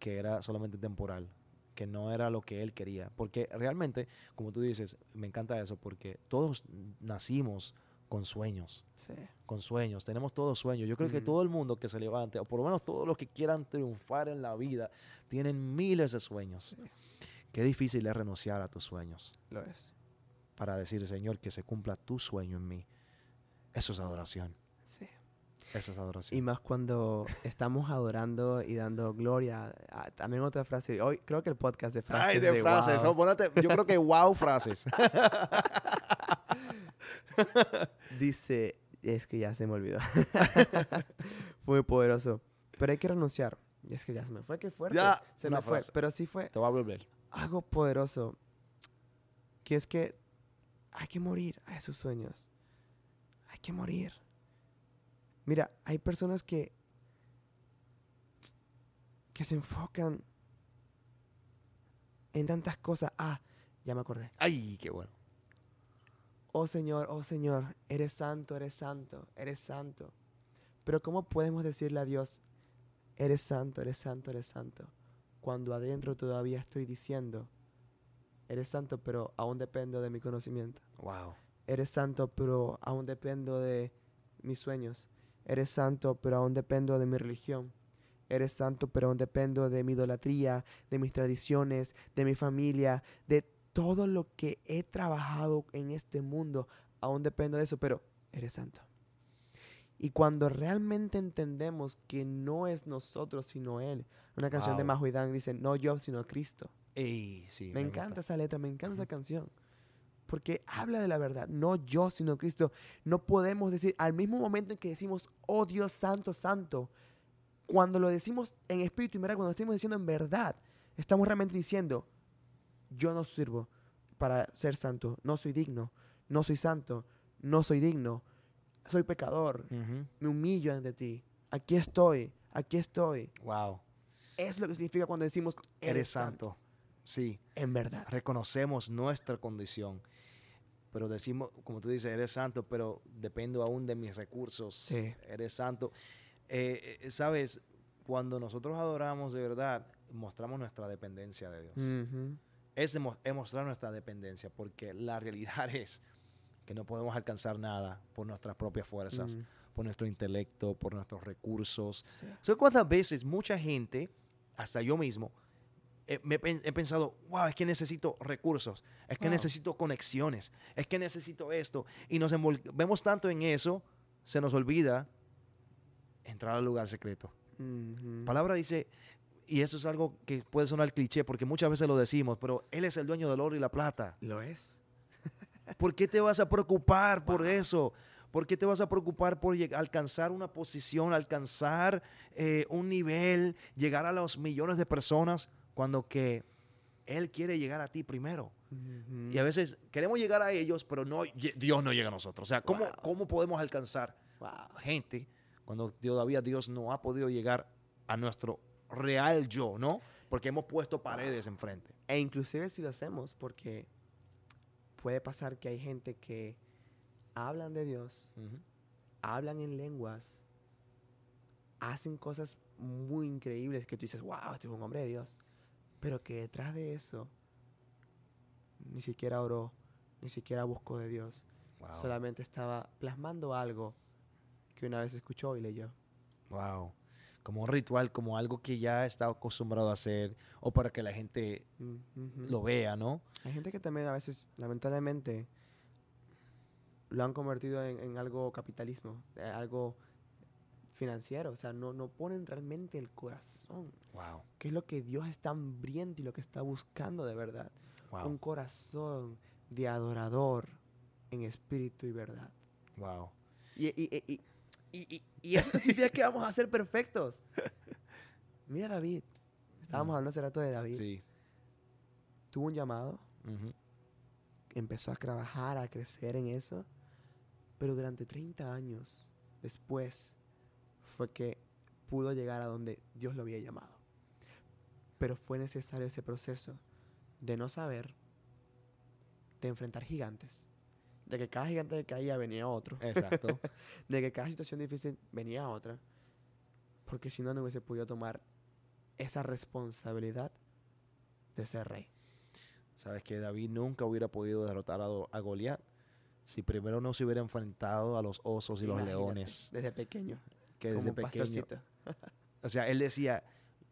Que era solamente temporal, que no era lo que él quería. Porque realmente, como tú dices, me encanta eso, porque todos nacimos con sueños, Sí. con sueños, tenemos todos sueños. Yo creo que todo el mundo que se levante, o por lo menos todos los que quieran triunfar en la vida, tienen miles de sueños. Sí, Qué difícil es renunciar a tus sueños lo es. para decir, Señor, que se cumpla tu sueño en mí. Eso es adoración. Sí. Eso es adoración. Y más cuando estamos adorando y dando gloria. Ah, También otra frase. Hoy creo que el podcast de frases. Ay, de, frases. wow. ponete- yo creo que wow frases. <laughs> Dice, es que ya se me olvidó. fue <laughs> muy poderoso. Pero hay que renunciar. Y es que ya se me fue, qué fuerte. Ya, se me fue. Pero sí fue Te voy a volver. algo poderoso. Que es que hay que morir a esos sueños. Hay que morir. Mira, hay personas que que se enfocan en tantas cosas. Ah, ya me acordé. Ay, qué bueno. Oh Señor, oh Señor, eres santo, eres santo, eres santo. Pero ¿cómo podemos decirle a Dios, eres santo, eres santo, eres santo? Cuando adentro todavía estoy diciendo, eres santo, pero aún dependo de mi conocimiento. Wow. Eres santo, pero aún dependo de mis sueños. Eres santo, pero aún dependo de mi religión. Eres santo, pero aún dependo de mi idolatría, de mis tradiciones, de mi familia, de todo lo que he trabajado en este mundo. Aún dependo de eso, pero eres santo. Y cuando realmente entendemos que no es nosotros, sino Él. Una canción de Wow. Mahuidán dice, no yo, sino Cristo. Ey, sí. Me encanta esa letra, me encanta esa canción. Porque habla de la verdad, no yo, sino Cristo. No podemos decir, al mismo momento en que decimos, oh Dios santo, santo, cuando lo decimos en espíritu y verdad, cuando lo estamos diciendo en verdad, estamos realmente diciendo, yo no sirvo para ser santo, no soy digno, no soy santo, no soy digno, soy pecador, me humillo ante ti, aquí estoy, aquí estoy. Wow. Es lo que significa cuando decimos, Eres santo. Sí. En verdad. Reconocemos nuestra condición. Pero decimos, como tú dices, eres santo, pero dependo aún de mis recursos. Sí. Eres santo. Eh, eh, Sabes, cuando nosotros adoramos de verdad, mostramos nuestra dependencia de Dios. Es, es mostrar nuestra dependencia, porque la realidad <laughs> es que no podemos alcanzar nada por nuestras propias fuerzas, por nuestro intelecto, por nuestros recursos. Sí. ¿Sabes cuántas veces mucha gente, hasta yo mismo, eh, me he pen- he pensado, wow, es que necesito recursos, es que Wow. necesito conexiones, es que necesito esto. Y nos envolvemos tanto en eso, se nos olvida entrar al lugar secreto. Palabra dice, y eso es algo que puede sonar cliché, porque muchas veces lo decimos, pero Él es el dueño del oro y la plata. Lo es. <laughs> ¿Por qué te vas a preocupar por eso? ¿Por qué te vas a preocupar por alcanzar una posición, alcanzar eh, un nivel, llegar a los millones de personas cuando que Él quiere llegar a ti primero? Y a veces queremos llegar a ellos, pero no, Dios no llega a nosotros. O sea, ¿cómo, Wow. ¿cómo podemos alcanzar Wow. gente cuando todavía Dios no ha podido llegar a nuestro real yo, ¿no? Porque hemos puesto paredes enfrente. E inclusive si lo hacemos, porque puede pasar que hay gente que hablan de Dios, hablan en lenguas, hacen cosas muy increíbles que tú dices, wow, este es un hombre de Dios. Pero que detrás de eso ni siquiera oró, ni siquiera buscó de Dios. Wow. Solamente estaba plasmando algo que una vez escuchó y leyó. Wow. Como un ritual, como algo que ya está acostumbrado a hacer, o para que la gente Mm, ujú. lo vea, ¿no? Hay gente que también a veces, lamentablemente, lo han convertido en, en algo capitalismo, eh, algo financiero. O sea, no, no ponen realmente el corazón, Wow. que es lo que Dios está hambriento y lo que está buscando de verdad. Wow. Un corazón de adorador en espíritu y verdad. Wow. Y, y, y, y, eso <laughs> significa que vamos a ser perfectos. <laughs> Mira David. Estábamos Mm. hablando hace rato de David. Sí. Tuvo un llamado, empezó a trabajar, a crecer en eso, pero durante 30 años después fue que pudo llegar a donde Dios lo había llamado. Pero fue necesario ese proceso de no saber, de enfrentar gigantes, de que cada gigante que caía venía otro, Exacto. <laughs> de que cada situación difícil venía otra, porque si no, no hubiese podido tomar esa responsabilidad de ser rey. Sabes que David nunca hubiera podido derrotar a, a Goliat si primero no se hubiera enfrentado a los osos y los Imagínate, leones. Desde pequeño. Que desde pequeño. pastorcito. <laughs> O sea, él decía,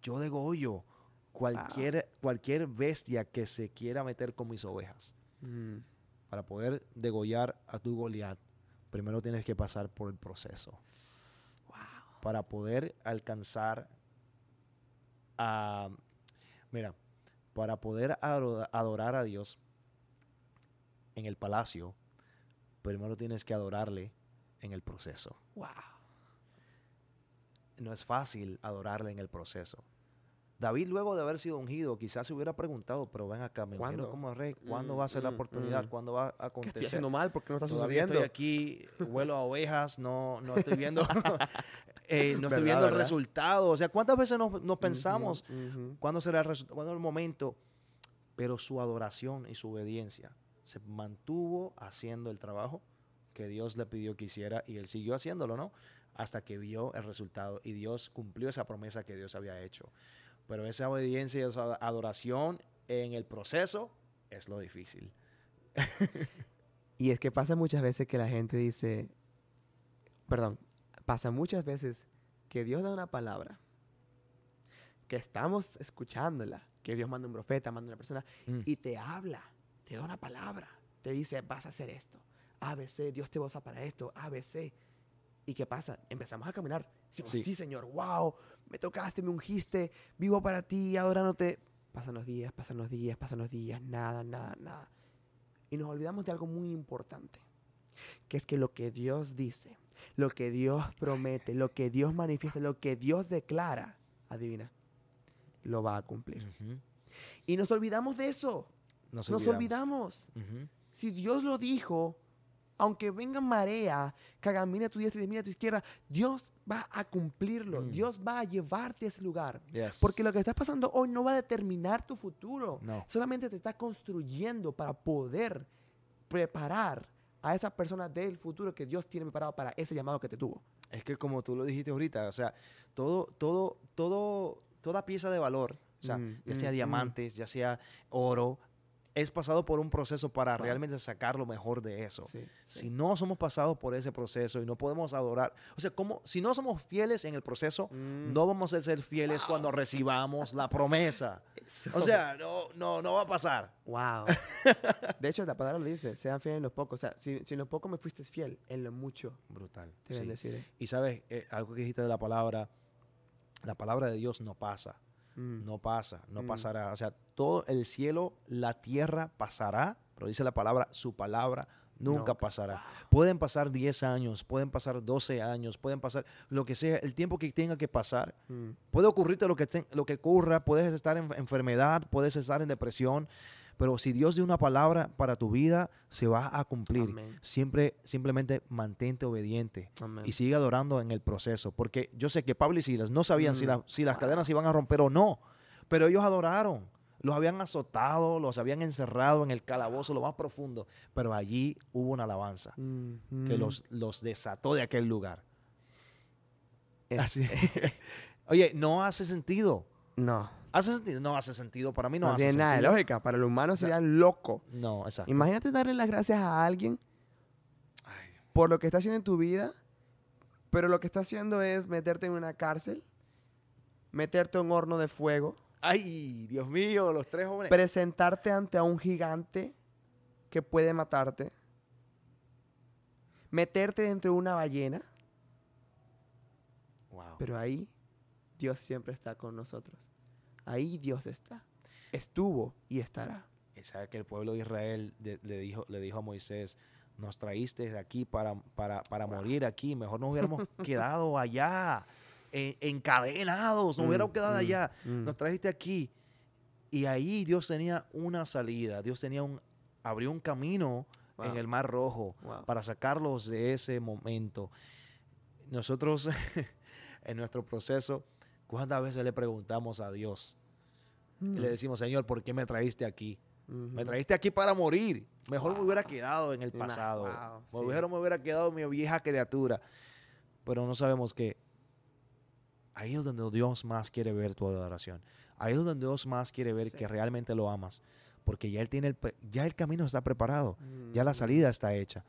yo degollo cualquier, cualquier bestia que se quiera meter con mis ovejas. Mm, Para poder degollar a tu Goliat, primero tienes que pasar por el proceso. Para poder alcanzar a... Mira, para poder ado- adorar a Dios en el palacio, primero tienes que adorarle en el proceso. wow. No es fácil adorarle en el proceso. David, luego de haber sido ungido, quizás se hubiera preguntado, pero ven acá, me ¿Cuándo? como rey, ¿cuándo Mm, va a ser la mm, oportunidad? mm. ¿Cuándo va a ¿Qué estoy acontecer? haciendo mal? ¿Por qué no está Todavía sucediendo? estoy aquí, huelo a ovejas, no, no estoy <laughs> viendo, <laughs> eh, no estoy ¿Verdad, viendo el resultado. O sea, ¿cuántas veces nos, nos pensamos cuándo será el resultado, cuándo el momento? Pero su adoración y su obediencia se mantuvo haciendo el trabajo que Dios le pidió que hiciera y él siguió haciéndolo, ¿no? Hasta que vio el resultado y Dios cumplió esa promesa que Dios había hecho. Pero esa obediencia y esa adoración en el proceso es lo difícil. <laughs> Y es que pasa muchas veces que la gente dice, perdón, pasa muchas veces que Dios da una palabra, que estamos escuchándola, que Dios manda un profeta, manda una persona, Mm. y te habla, te da una palabra, te dice, vas a hacer esto, ABC, Dios te va a usar para esto, ABC. ¿Y qué pasa? Empezamos a caminar. Decimos, Sí. sí. Señor, wow, me tocaste, me ungiste, vivo para ti, adorándote. Pasan los días, pasan los días, pasan los días, nada, nada, nada. Y nos olvidamos de algo muy importante, que es que lo que Dios dice, lo que Dios promete, lo que Dios manifiesta, lo que Dios declara, adivina, lo va a cumplir. Y nos olvidamos de eso, Nos nos olvidamos. Si Dios lo dijo, aunque venga marea, que haga mira a tu diestra y mira a tu izquierda, Dios va a cumplirlo. Mm. Dios va a llevarte a ese lugar. Yes. Porque lo que está pasando hoy no va a determinar tu futuro. No. Solamente te está construyendo para poder preparar a esa persona del futuro que Dios tiene preparado para ese llamado que te tuvo. Es que como tú lo dijiste ahorita, o sea, todo, todo, todo, toda pieza de valor, o sea, Mm, ya sea mm. diamantes, ya sea oro, es pasado por un proceso para realmente sacar lo mejor de eso. Sí, Si sí. no somos pasados por ese proceso y no podemos adorar, o sea, como si no somos fieles en el proceso, Mm. no vamos a ser fieles cuando recibamos la promesa. <laughs> O sea, no, no, no va a pasar. Wow. <laughs> De hecho, la palabra lo dice, sean fieles en lo poco. O sea, si, si en lo poco me fuiste fiel, en lo mucho Brutal. te sí. bendeciré. Y sabes, Eh, algo que dijiste de la palabra, la palabra de Dios no pasa. Mm. no pasa, no Mm. pasará. O sea, todo el cielo, la tierra pasará, pero dice la palabra, su palabra nunca No. pasará. Pueden pasar 10 años, pueden pasar 12 años, pueden pasar lo que sea, el tiempo que tenga que pasar. Mm. Puede ocurrirte lo que, te- lo que ocurra, puedes estar en enfermedad, puedes estar en depresión, pero si Dios dio una palabra para tu vida, se va a cumplir. Amén. Siempre, simplemente mantente obediente Amén. y sigue adorando en el proceso. Porque yo sé que Pablo y Silas no sabían si, Mm. la- si las cadenas se iban a romper o no, pero ellos adoraron. Los habían azotado, los habían encerrado en el calabozo lo más profundo, pero allí hubo una alabanza Mm, que mm. los, los desató de aquel lugar. Es- Así. <laughs> Oye, no hace sentido. No. ¿Hace sentido? No hace sentido. Para mí no, No, hace tiene nada de sentido. lógica. Para el humano sería loco. No, exacto. Imagínate darle las gracias a alguien Ay, por lo que está haciendo en tu vida, pero lo que está haciendo es meterte en una cárcel, meterte en un horno de fuego, Ay, Dios mío, los tres jóvenes. presentarte ante a un gigante que puede matarte, meterte dentro de una ballena, Wow. pero ahí Dios siempre está con nosotros. Ahí Dios está. Estuvo y estará. Sabe que el pueblo de Israel de- le, dijo, le dijo a Moisés, nos traíste de aquí para, para, para morir aquí, mejor nos hubiéramos <laughs> quedado allá, en- encadenados, nos Mm, hubiéramos quedado mm, allá, mm. nos trajiste aquí. Y ahí Dios tenía una salida, Dios tenía un, abrió un camino en el Mar Rojo Wow. para sacarlos de ese momento. Nosotros, <laughs> en nuestro proceso, ¿cuántas veces le preguntamos a Dios? Y Mm. le decimos, Señor, ¿por qué me traíste aquí? Me traíste aquí para morir. Mejor me hubiera quedado en el pasado. wow, sí. Mejor me hubiera quedado mi vieja criatura. Pero no sabemos que ahí es donde Dios más quiere ver tu adoración. Ahí es donde Dios más quiere ver Sí. que realmente lo amas. Porque ya Él tiene el, ya el camino está preparado. Ya la salida está hecha.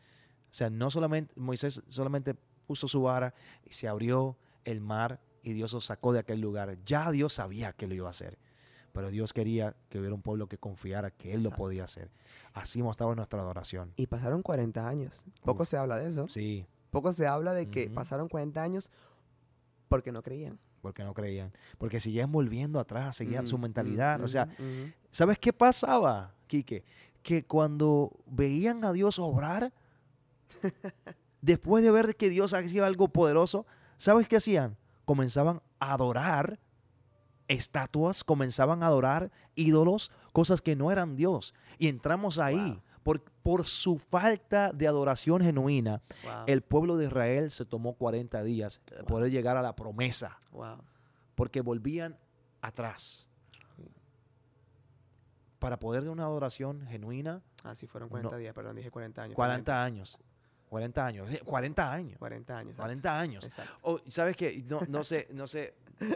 O sea, no solamente, Moisés solamente puso su vara y se abrió el mar y Dios lo sacó de aquel lugar. Ya Dios sabía que lo iba a hacer. Pero Dios quería que hubiera un pueblo que confiara que Él lo podía hacer. Así mostraba nuestra adoración. Y pasaron 40 años. Poco Uf. se habla de eso. Sí, Poco se habla de que pasaron 40 años porque no creían. porque no creían. Porque seguían volviendo atrás, seguían su mentalidad. mm, o sea. ¿sabes qué pasaba, Quique? Que cuando veían a Dios obrar, <laughs> después de ver que Dios hacía algo poderoso, ¿sabes qué hacían? Comenzaban a adorar estatuas, comenzaban a adorar ídolos, cosas que no eran Dios. Y entramos ahí. Wow. Por, por su falta de adoración genuina, Wow, el pueblo de Israel se tomó 40 días Wow. poder llegar a la promesa wow. porque volvían atrás. Para poder de una adoración genuina, Así fueron 40 No. días, perdón, dije 40 años. 40 años. 40 años. eh, 40 años. 40 años. exacto. 40 años. Exacto. Oh, ¿Sabes qué? No, no sé, no sé.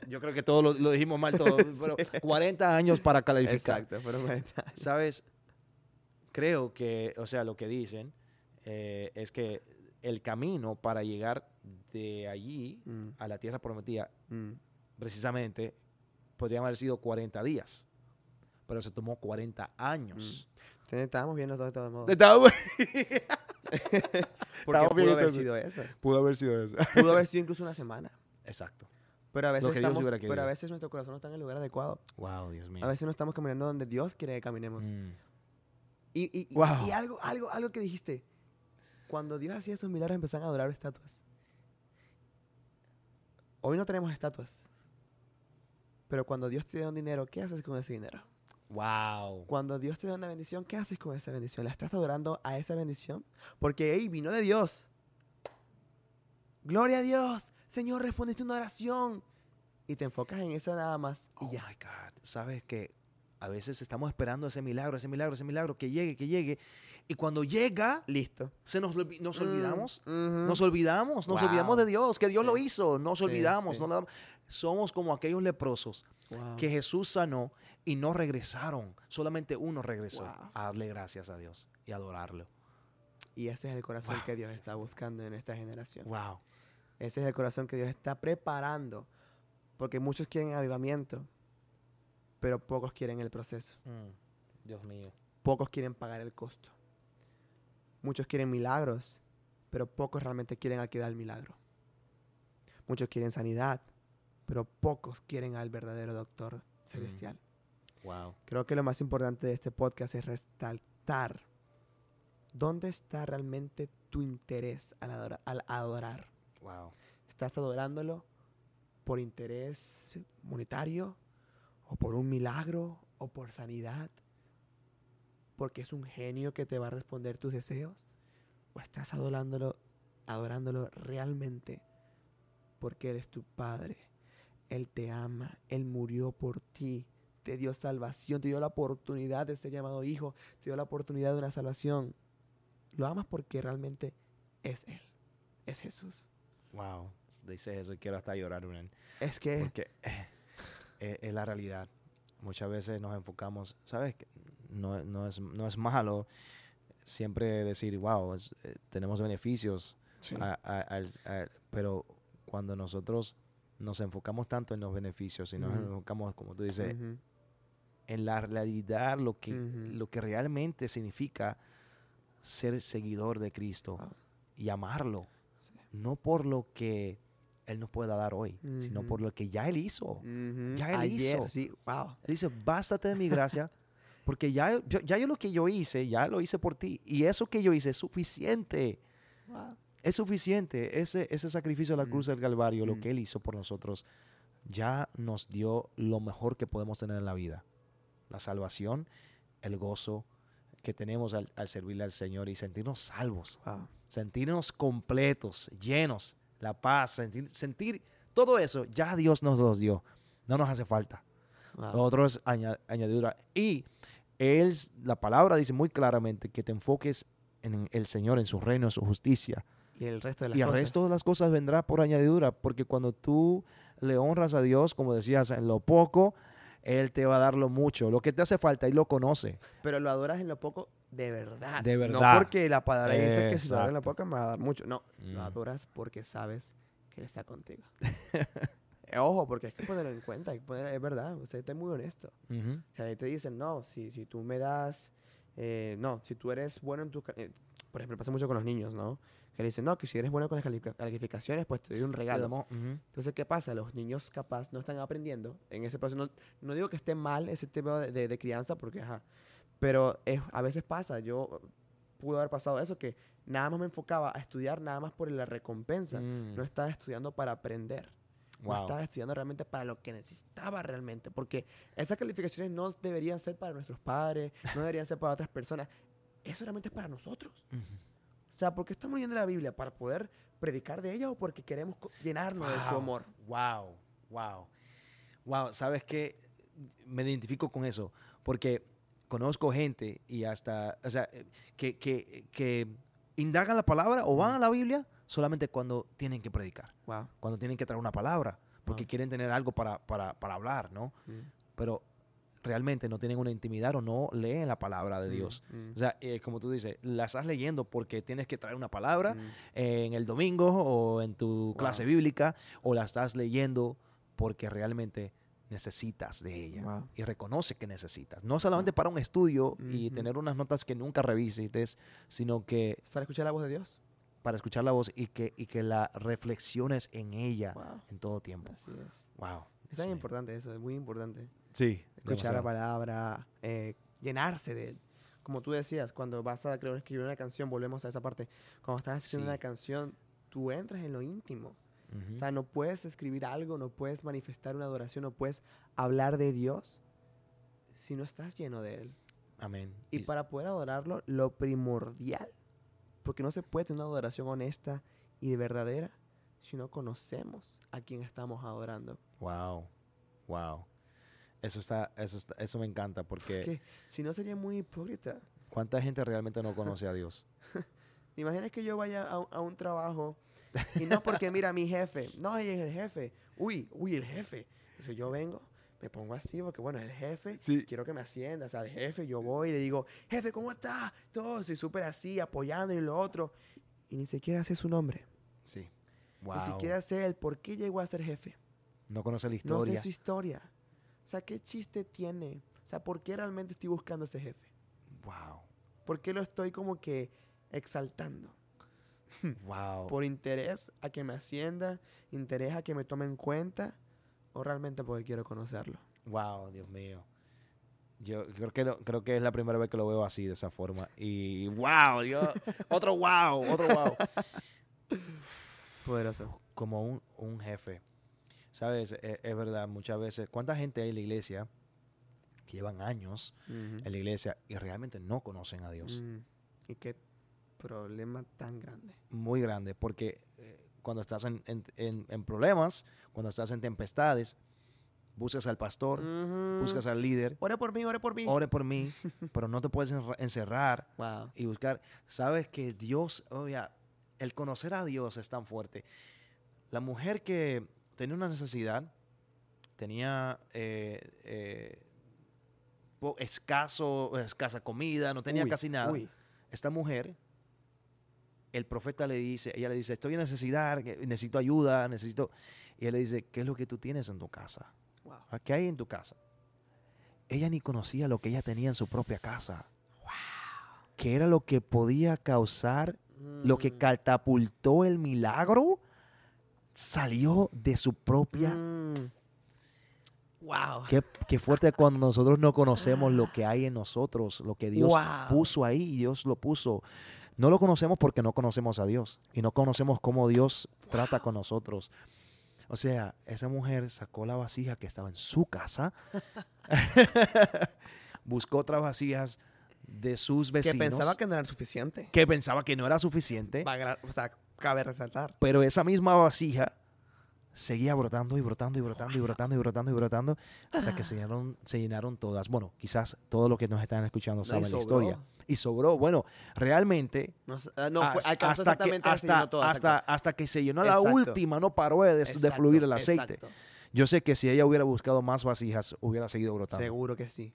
Yo creo que todos lo, lo dijimos mal todo, <laughs> pero 40 años para calificar. Exacto, fueron 40 años. ¿Sabes? Creo que, o sea, lo que dicen eh, es que el camino para llegar de allí Mm, a la tierra prometida mm. precisamente podrían haber sido 40 días, pero se tomó 40 años. Entonces, estábamos viendo todo de todos modos. Estaba- <laughs> Porque estábamos pudo haber sido eso. Pudo haber sido eso. Pudo haber <laughs> sido incluso una semana. Exacto. Pero a veces, estamos, pero a veces nuestro corazón no está en el lugar adecuado. Wow, Dios mío. A veces no estamos caminando donde Dios quiere que caminemos. Mm. Y, y- y- Wow. y algo, algo, algo que dijiste. Cuando Dios hacía estos milagros empezaron a adorar estatuas. Hoy no tenemos estatuas. Pero cuando Dios te da un dinero, ¿qué haces con ese dinero? Wow. Cuando Dios te da una bendición, ¿qué haces con esa bendición? ¿La estás adorando a esa bendición? Porque, hey, vino de Dios. Gloria a Dios. Señor, respondiste una oración. Y te enfocas en eso nada más. Y Oh ya. my God. Sabes que a veces estamos esperando ese milagro, ese milagro, ese milagro, que llegue, que llegue. Y cuando llega, Listo. se nos, nos Mm, olvidamos. ujú. Nos olvidamos, nos Wow. olvidamos de Dios, que Dios Sí. lo hizo, nos Sí, olvidamos. sí. no damos- Somos como aquellos leprosos Wow. que Jesús sanó y no regresaron. Solamente uno regresó Wow. a darle gracias a Dios y adorarlo. Y ese es el corazón que Dios está buscando en esta generación. Wow. Ese es el corazón que Dios está preparando. Porque muchos quieren avivamiento, pero pocos quieren el proceso. Dios mío. Pocos quieren pagar el costo. Muchos quieren milagros, pero pocos realmente quieren al que da el milagro. Muchos quieren sanidad, pero pocos quieren al verdadero doctor celestial. Wow. Creo que lo más importante de este podcast es resaltar dónde está realmente tu interés al adora- al adorar. ¿Estás adorándolo por interés monetario? ¿O por un milagro? ¿O por sanidad? ¿Porque es un genio que te va a responder tus deseos? ¿O estás adorándolo, adorándolo realmente porque Él es tu Padre? Él te ama, Él murió por ti, te dio salvación, te dio la oportunidad de ser llamado hijo, te dio la oportunidad de una salvación. Lo amas porque realmente es Él, es Jesús. Wow. Dice eso y quiero hasta llorar, man. Es que Porque eh, es, es la realidad. Muchas veces nos enfocamos, ¿sabes? No, no es, no es malo siempre decir, wow, es- eh, tenemos beneficios, a- a- al- a- pero cuando nosotros nos enfocamos tanto en los beneficios y nos enfocamos, como tú dices, en la realidad, lo que, lo que realmente significa ser seguidor de Cristo Wow. y amarlo, Sí. no por lo que Él nos pueda dar hoy, sino por lo que ya Él hizo. Ya él Ayer, hizo. sí, wow. Él dice, bástate de mi gracia, porque ya yo, ya yo lo que yo hice, ya lo hice por ti. Y eso que yo hice es suficiente. wow. Es suficiente. Ese, ese sacrificio de la Mm. cruz del Calvario, lo Mm. que Él hizo por nosotros, ya nos dio lo mejor que podemos tener en la vida. La salvación, el gozo que tenemos al, al servirle al Señor y sentirnos salvos, Wow. sentirnos completos, llenos, la paz, sentir, sentir todo eso ya Dios nos los dio. No nos hace falta. Wow. Lo otro es aña- añadidura. Y él, la palabra dice muy claramente que te enfoques en el Señor, en su reino, en su justicia. Y el resto de las Y el cosas. resto de las cosas vendrá por añadidura, porque cuando tú le honras a Dios, como decías, en lo poco, Él te va a dar lo mucho. Lo que te hace falta, Él lo conoce. Pero lo adoras en lo poco de verdad. De No verdad. porque la palabra dice que si lo adoras en lo poco me va a dar mucho. No, Mm. lo adoras porque sabes que Él está contigo. <laughs> Ojo, porque hay que ponerlo en cuenta. hay que poner- es verdad, o sea, estoy muy honesto. O sea, ahí te dicen, no, si, si tú me das, eh, no, si tú eres bueno en tu, eh, por ejemplo, pasa mucho con los niños, ¿no? Que le dicen, no, que si eres bueno con las califica- calificaciones, pues te doy un regalo. damos- ujú. Entonces, ¿qué pasa? Los niños capaz no están aprendiendo en ese proceso. No, no digo que esté mal ese tipo de, de- de crianza, porque, ajá, pero es- a veces pasa. Yo pude haber pasado eso, que nada más me enfocaba a estudiar nada más por la recompensa. Mm. No estaba estudiando para aprender. No Wow. estaba estudiando realmente para lo que necesitaba realmente. Porque esas calificaciones no deberían ser para nuestros padres, no deberían ser para otras personas. Eso realmente es para nosotros. Ujú. O sea, ¿por qué estamos leyendo la Biblia? ¿Para poder predicar de ella o porque queremos llenarnos de su amor? Wow, wow. Wow, ¿sabes qué? Me identifico con eso, porque conozco gente y hasta, o sea, eh, que, que, que indagan la palabra o van a la Biblia solamente cuando tienen que predicar, Wow. cuando tienen que traer una palabra, porque Wow. quieren tener algo para, para, para hablar, ¿no? Mm. Pero realmente no tienen una intimidad o no leen la palabra de Dios. Mm, O sea, eh, como tú dices, la estás leyendo porque tienes que traer una palabra mm, en el domingo o en tu clase Wow. bíblica o la estás leyendo porque realmente necesitas de ella Wow. y reconoce que necesitas. No solamente para un estudio y Ujú. tener unas notas que nunca revisites, sino que Para escuchar la voz de Dios. para escuchar la voz y que, y que la reflexiones en ella Wow. en todo tiempo. Así es. Wow. Es tan importante eso, es muy importante. Sí. Escuchar la palabra, eh, llenarse de él. Como tú decías, cuando vas a creo, escribir una canción, volvemos a esa parte. Cuando estás escribiendo Sí. una canción, tú entras en lo íntimo. Ujú. O sea, no puedes escribir algo, no puedes manifestar una adoración, no puedes hablar de Dios si no estás lleno de Él. Amén. Y para poder adorarlo, lo primordial, porque no se puede tener una adoración honesta y de verdadera si no conocemos a quien estamos adorando. Wow. Wow. Eso está, eso está- eso me encanta porque Que si no sería muy hipócrita. cuánta gente realmente no conoce a Dios. <laughs> ¿Te imaginas que yo vaya a, un- a un trabajo y no porque mira mi jefe, no, ella es el jefe, uy, uy, el jefe. Entonces yo vengo, me pongo así porque bueno, el jefe, Sí. quiero que me ascienda, o sea, el jefe, yo voy y le digo, jefe, ¿cómo está? Todo, soy súper así, apoyando y lo otro. Y ni siquiera sé su nombre, Sí. Wow. ni siquiera sé el por qué llegó a ser jefe. no conoce la No historia. sé su historia. O sea, ¿qué chiste tiene? O sea, ¿por qué realmente estoy buscando a ese jefe? Wow. ¿Por qué lo estoy como que exaltando? <laughs> Wow. por interés a que me ascienda, interés a que me tome en cuenta, o realmente porque quiero conocerlo. Wow, Dios mío. Yo creo que no- creo que es la primera vez que lo veo así de esa forma y wow, yo <laughs> otro wow, otro wow. Poderoso. Como un, un jefe. Sabes, es, es verdad, muchas veces cuánta gente hay en la iglesia que llevan años en la iglesia y realmente no conocen a Dios. Mm, Y qué problema tan grande. Muy grande porque eh, cuando estás en, en- en- en problemas, cuando estás en tempestades, buscas al pastor, buscas al líder, Ore por mí, ore por mí. ore por mí, <laughs> pero no te puedes encerrar Wow. y buscar. Sabes que Dios, oye, el conocer a Dios es tan fuerte. La mujer que tenía una necesidad, tenía eh, eh, po- escaso, escasa comida, no tenía Uy, casi nada. uy. Esta mujer, el profeta le dice, ella le dice, estoy en necesidad, que- necesito ayuda, necesito... Y él le dice, ¿qué es lo que tú tienes en tu casa? Wow. ¿Ah, ¿Qué hay en tu casa? Ella ni conocía lo que ella tenía en su propia casa. Que era lo que podía causar, lo que Mm. catapultó el milagro, salió de su propia. Mm. Wow. Qué, qué fuerte cuando nosotros no conocemos lo que hay en nosotros, lo que Dios Wow. puso ahí, Dios lo puso. No lo conocemos porque no conocemos a Dios y no conocemos cómo Dios trata con nosotros. O sea, esa mujer sacó la vasija que estaba en su casa, <laughs> buscó otras vasijas de sus Que vecinos pensaba que no era suficiente. que pensaba que no era suficiente, O sea, cabe resaltar. pero esa misma vasija seguía brotando y brotando y brotando y brotando y brotando y brotando hasta que se llenaron, se llenaron todas. Bueno, quizás todos los que nos están escuchando saben la historia. Y sobró. Bueno, realmente No, ah, no fue, hasta, alcanzó hasta que, hasta, todo, hasta, hasta que se llenó la última, no paró de, fluir el aceite. exacto. Yo sé que si ella hubiera buscado más vasijas, hubiera seguido brotando. Seguro que sí.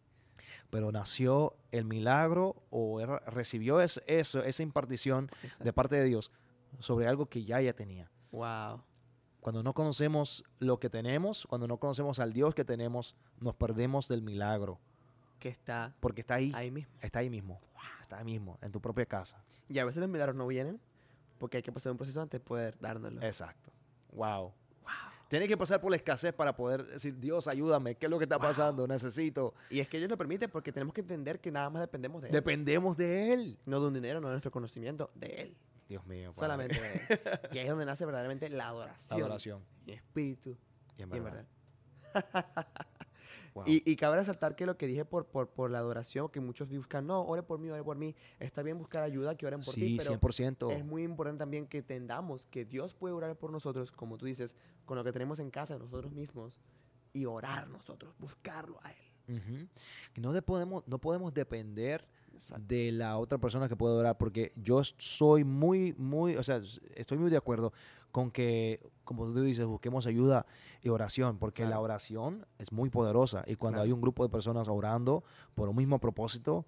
Pero nació el milagro o era- recibió es- eso, esa impartición de parte de Dios sobre algo que ya ella tenía. Wow. Cuando no conocemos lo que tenemos, cuando no conocemos al Dios que tenemos, nos perdemos del milagro. Que está Porque está ahí, ahí mismo. está ahí mismo, está ahí mismo, en tu propia casa. Y a veces los milagros no vienen porque hay que pasar un proceso antes de poder dárnoslo. Exacto. Wow. Tienes que pasar por la escasez para poder decir, Dios, ayúdame, ¿qué es lo que está Wow. pasando? Necesito. Y es que ellos lo permiten porque tenemos que entender que nada más dependemos de él. Dependemos de Él. no de un dinero, no de nuestro conocimiento, de él. Dios mío. Padre. Solamente <laughs> y ahí es donde nace verdaderamente la La adoración. adoración. En espíritu Y en y en verdad. verdad. Wow. Y, y cabe resaltar que lo que dije por, por, por la adoración, que muchos buscan, no, ore por mí, ore por mí. Está bien buscar ayuda, que oren por ti, sí, pero 100%. es muy importante también que entendamos que Dios puede orar por nosotros, como tú dices, con lo que tenemos en casa, nosotros mismos, y orar nosotros, buscarlo a Él. Que no, de- podemos, no podemos depender Exacto. de la otra persona que puede orar, porque yo soy muy, muy, o sea, estoy muy de acuerdo con que, como tú dices, busquemos ayuda y oración, porque la Claro. oración es muy poderosa y cuando Claro. hay un grupo de personas orando por un mismo propósito,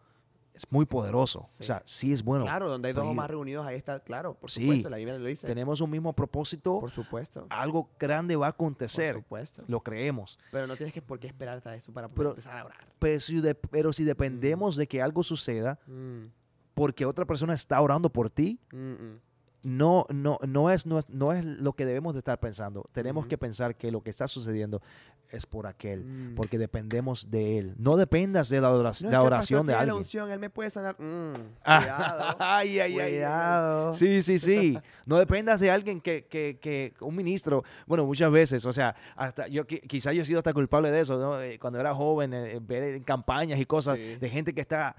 es muy poderoso. Sí. O sea, sí es bueno. claro, donde hay dos o más reunidos, ahí está, claro, por Sí. supuesto, la Biblia lo dice. Tenemos un mismo propósito, Por supuesto. algo grande va a Por acontecer, supuesto. lo creemos. Pero no tienes que por qué esperar hasta eso para poder Pero- empezar a orar. Pero si, de- pero si dependemos de que algo suceda Mm, porque otra persona está orando por ti, mm, mm. No, no, no, es, no, es, no es lo que debemos de estar pensando. Tenemos que pensar que lo que está sucediendo es por aquel, Mm. porque dependemos de él. No dependas de la oración, No, el oración de tiene la alguien. unción, él me puede sanar. Mm, Ah, cuidado. <laughs> ay, ay, ay. Sí, sí, sí. No dependas de alguien que, que, que un ministro, bueno, muchas veces, o sea, hasta yo qui- quizás yo he sido hasta culpable de eso, ¿no? Eh, Cuando era joven, eh, ver en campañas y cosas Sí. de gente que está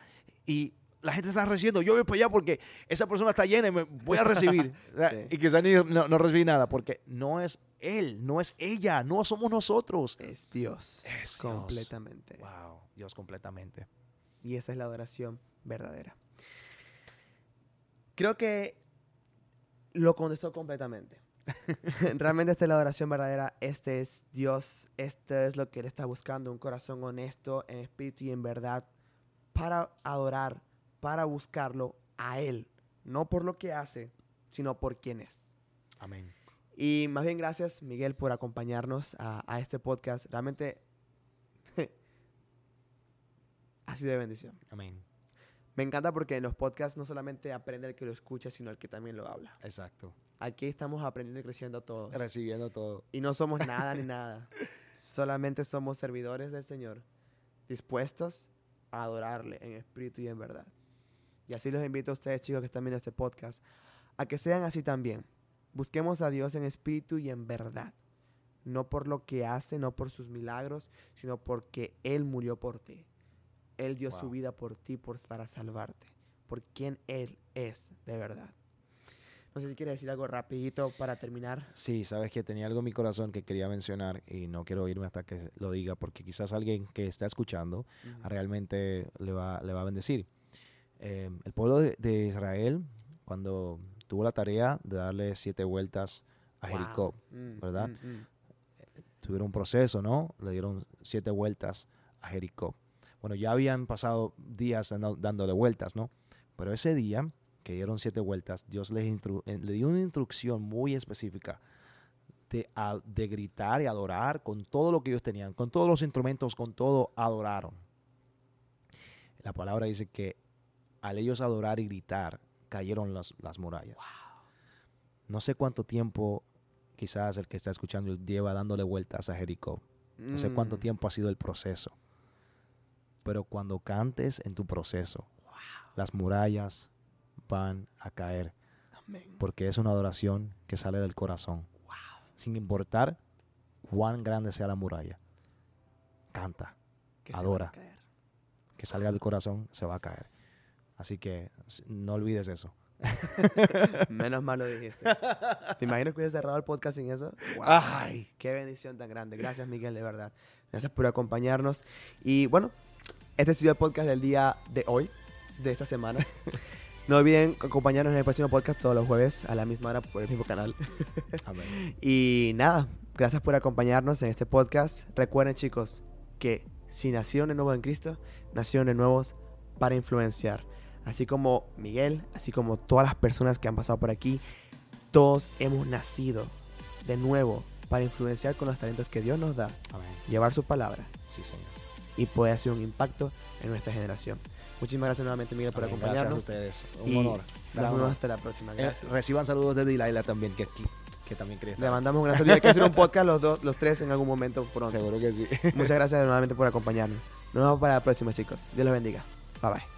y la gente está recibiendo, yo voy para allá porque esa persona está llena y me voy a recibir. <laughs> Sí. Y quizás no, no recibí nada porque no es él, no es ella, no somos nosotros. Es Dios. Es Dios. completamente. Wow, Dios completamente. Y esa es la adoración verdadera. Creo que lo contestó completamente. <laughs> Realmente esta es la adoración verdadera. Este es Dios. Esto es lo que Él está buscando. Un corazón honesto, en espíritu y en verdad. Para adorar, para buscarlo a Él. No por lo que hace, sino por quién es. Amén. Y más bien gracias, Miguel, por acompañarnos a, a este podcast. Realmente <laughs> ha sido de bendición. Amén. Me encanta porque en los podcasts no solamente aprende el que lo escucha, sino el que también lo habla. Exacto. Aquí estamos aprendiendo y creciendo todos. Recibiendo todo. Y no somos nada ni <laughs> nada. Solamente somos servidores del Señor, dispuestos a adorarle en espíritu y en verdad. Y así los invito a ustedes, chicos, que están viendo este podcast, a que sean así también. Busquemos a Dios en espíritu y en verdad. No por lo que hace, no por sus milagros, sino porque Él murió por ti. Él dio su vida por ti por, para salvarte. Por quien Él es de verdad. No sé si quieres decir algo rapidito para terminar. Sí, sabes que tenía algo en mi corazón que quería mencionar y no quiero irme hasta que lo diga porque quizás alguien que está escuchando realmente le va, le va a bendecir. Eh, el pueblo de, de Israel, cuando tuvo la tarea de darle siete vueltas a Wow. Jericó, Mm, ¿verdad? mm, mm. tuvieron un proceso, ¿no? Le dieron siete vueltas a Jericó. Bueno, ya habían pasado días dando- dándole vueltas, ¿no? Pero ese día que dieron siete vueltas, Dios les eh, le dio una instrucción muy específica de, a- de gritar y adorar con todo lo que ellos tenían, con todos los instrumentos, con todo, adoraron. La palabra dice que al ellos adorar y gritar, cayeron las, las murallas. No sé cuánto tiempo quizás el que está escuchando lleva dándole vueltas a Jericó. No sé cuánto Mm. tiempo ha sido el proceso. Pero cuando cantes en tu proceso, las murallas van a caer. Amén. Porque es una adoración que sale del corazón. Sin importar cuán grande sea la muralla. Canta. Que Adora. Que salga del corazón, se va a caer. Así que no olvides eso. <laughs> Menos mal lo dijiste. ¿Te imaginas que hubiese cerrado el podcast sin eso? Wow. Ay. Qué bendición tan grande. Gracias, Miguel, de verdad. Gracias por acompañarnos. Y bueno, este ha sido el podcast del día de hoy, de esta semana. <laughs> No olviden acompañarnos en el próximo podcast todos los jueves a la misma hora por el mismo canal. <laughs> Amén. Y nada, gracias por acompañarnos en este podcast. Recuerden, chicos, que si nacieron de nuevo en Cristo, nacieron de nuevos para influenciar. Así como Miguel, así como todas las personas que han pasado por aquí, todos hemos nacido de nuevo para influenciar con los talentos que Dios nos da, Amén. llevar su palabra Sí, Señor. y poder hacer un impacto en nuestra generación. Muchísimas gracias nuevamente, Miguel, por Amén. acompañarnos. Gracias a ustedes. Un Y honor. Nos hasta la próxima. Eh, reciban saludos de Dilaila también, que, que también quería Le mandamos un gran saludo. Hay que hacer un podcast los, dos, los tres en algún momento pronto. Seguro que sí. Muchas gracias nuevamente por acompañarnos. Nos vemos para la próxima, chicos. Dios los bendiga. Bye bye.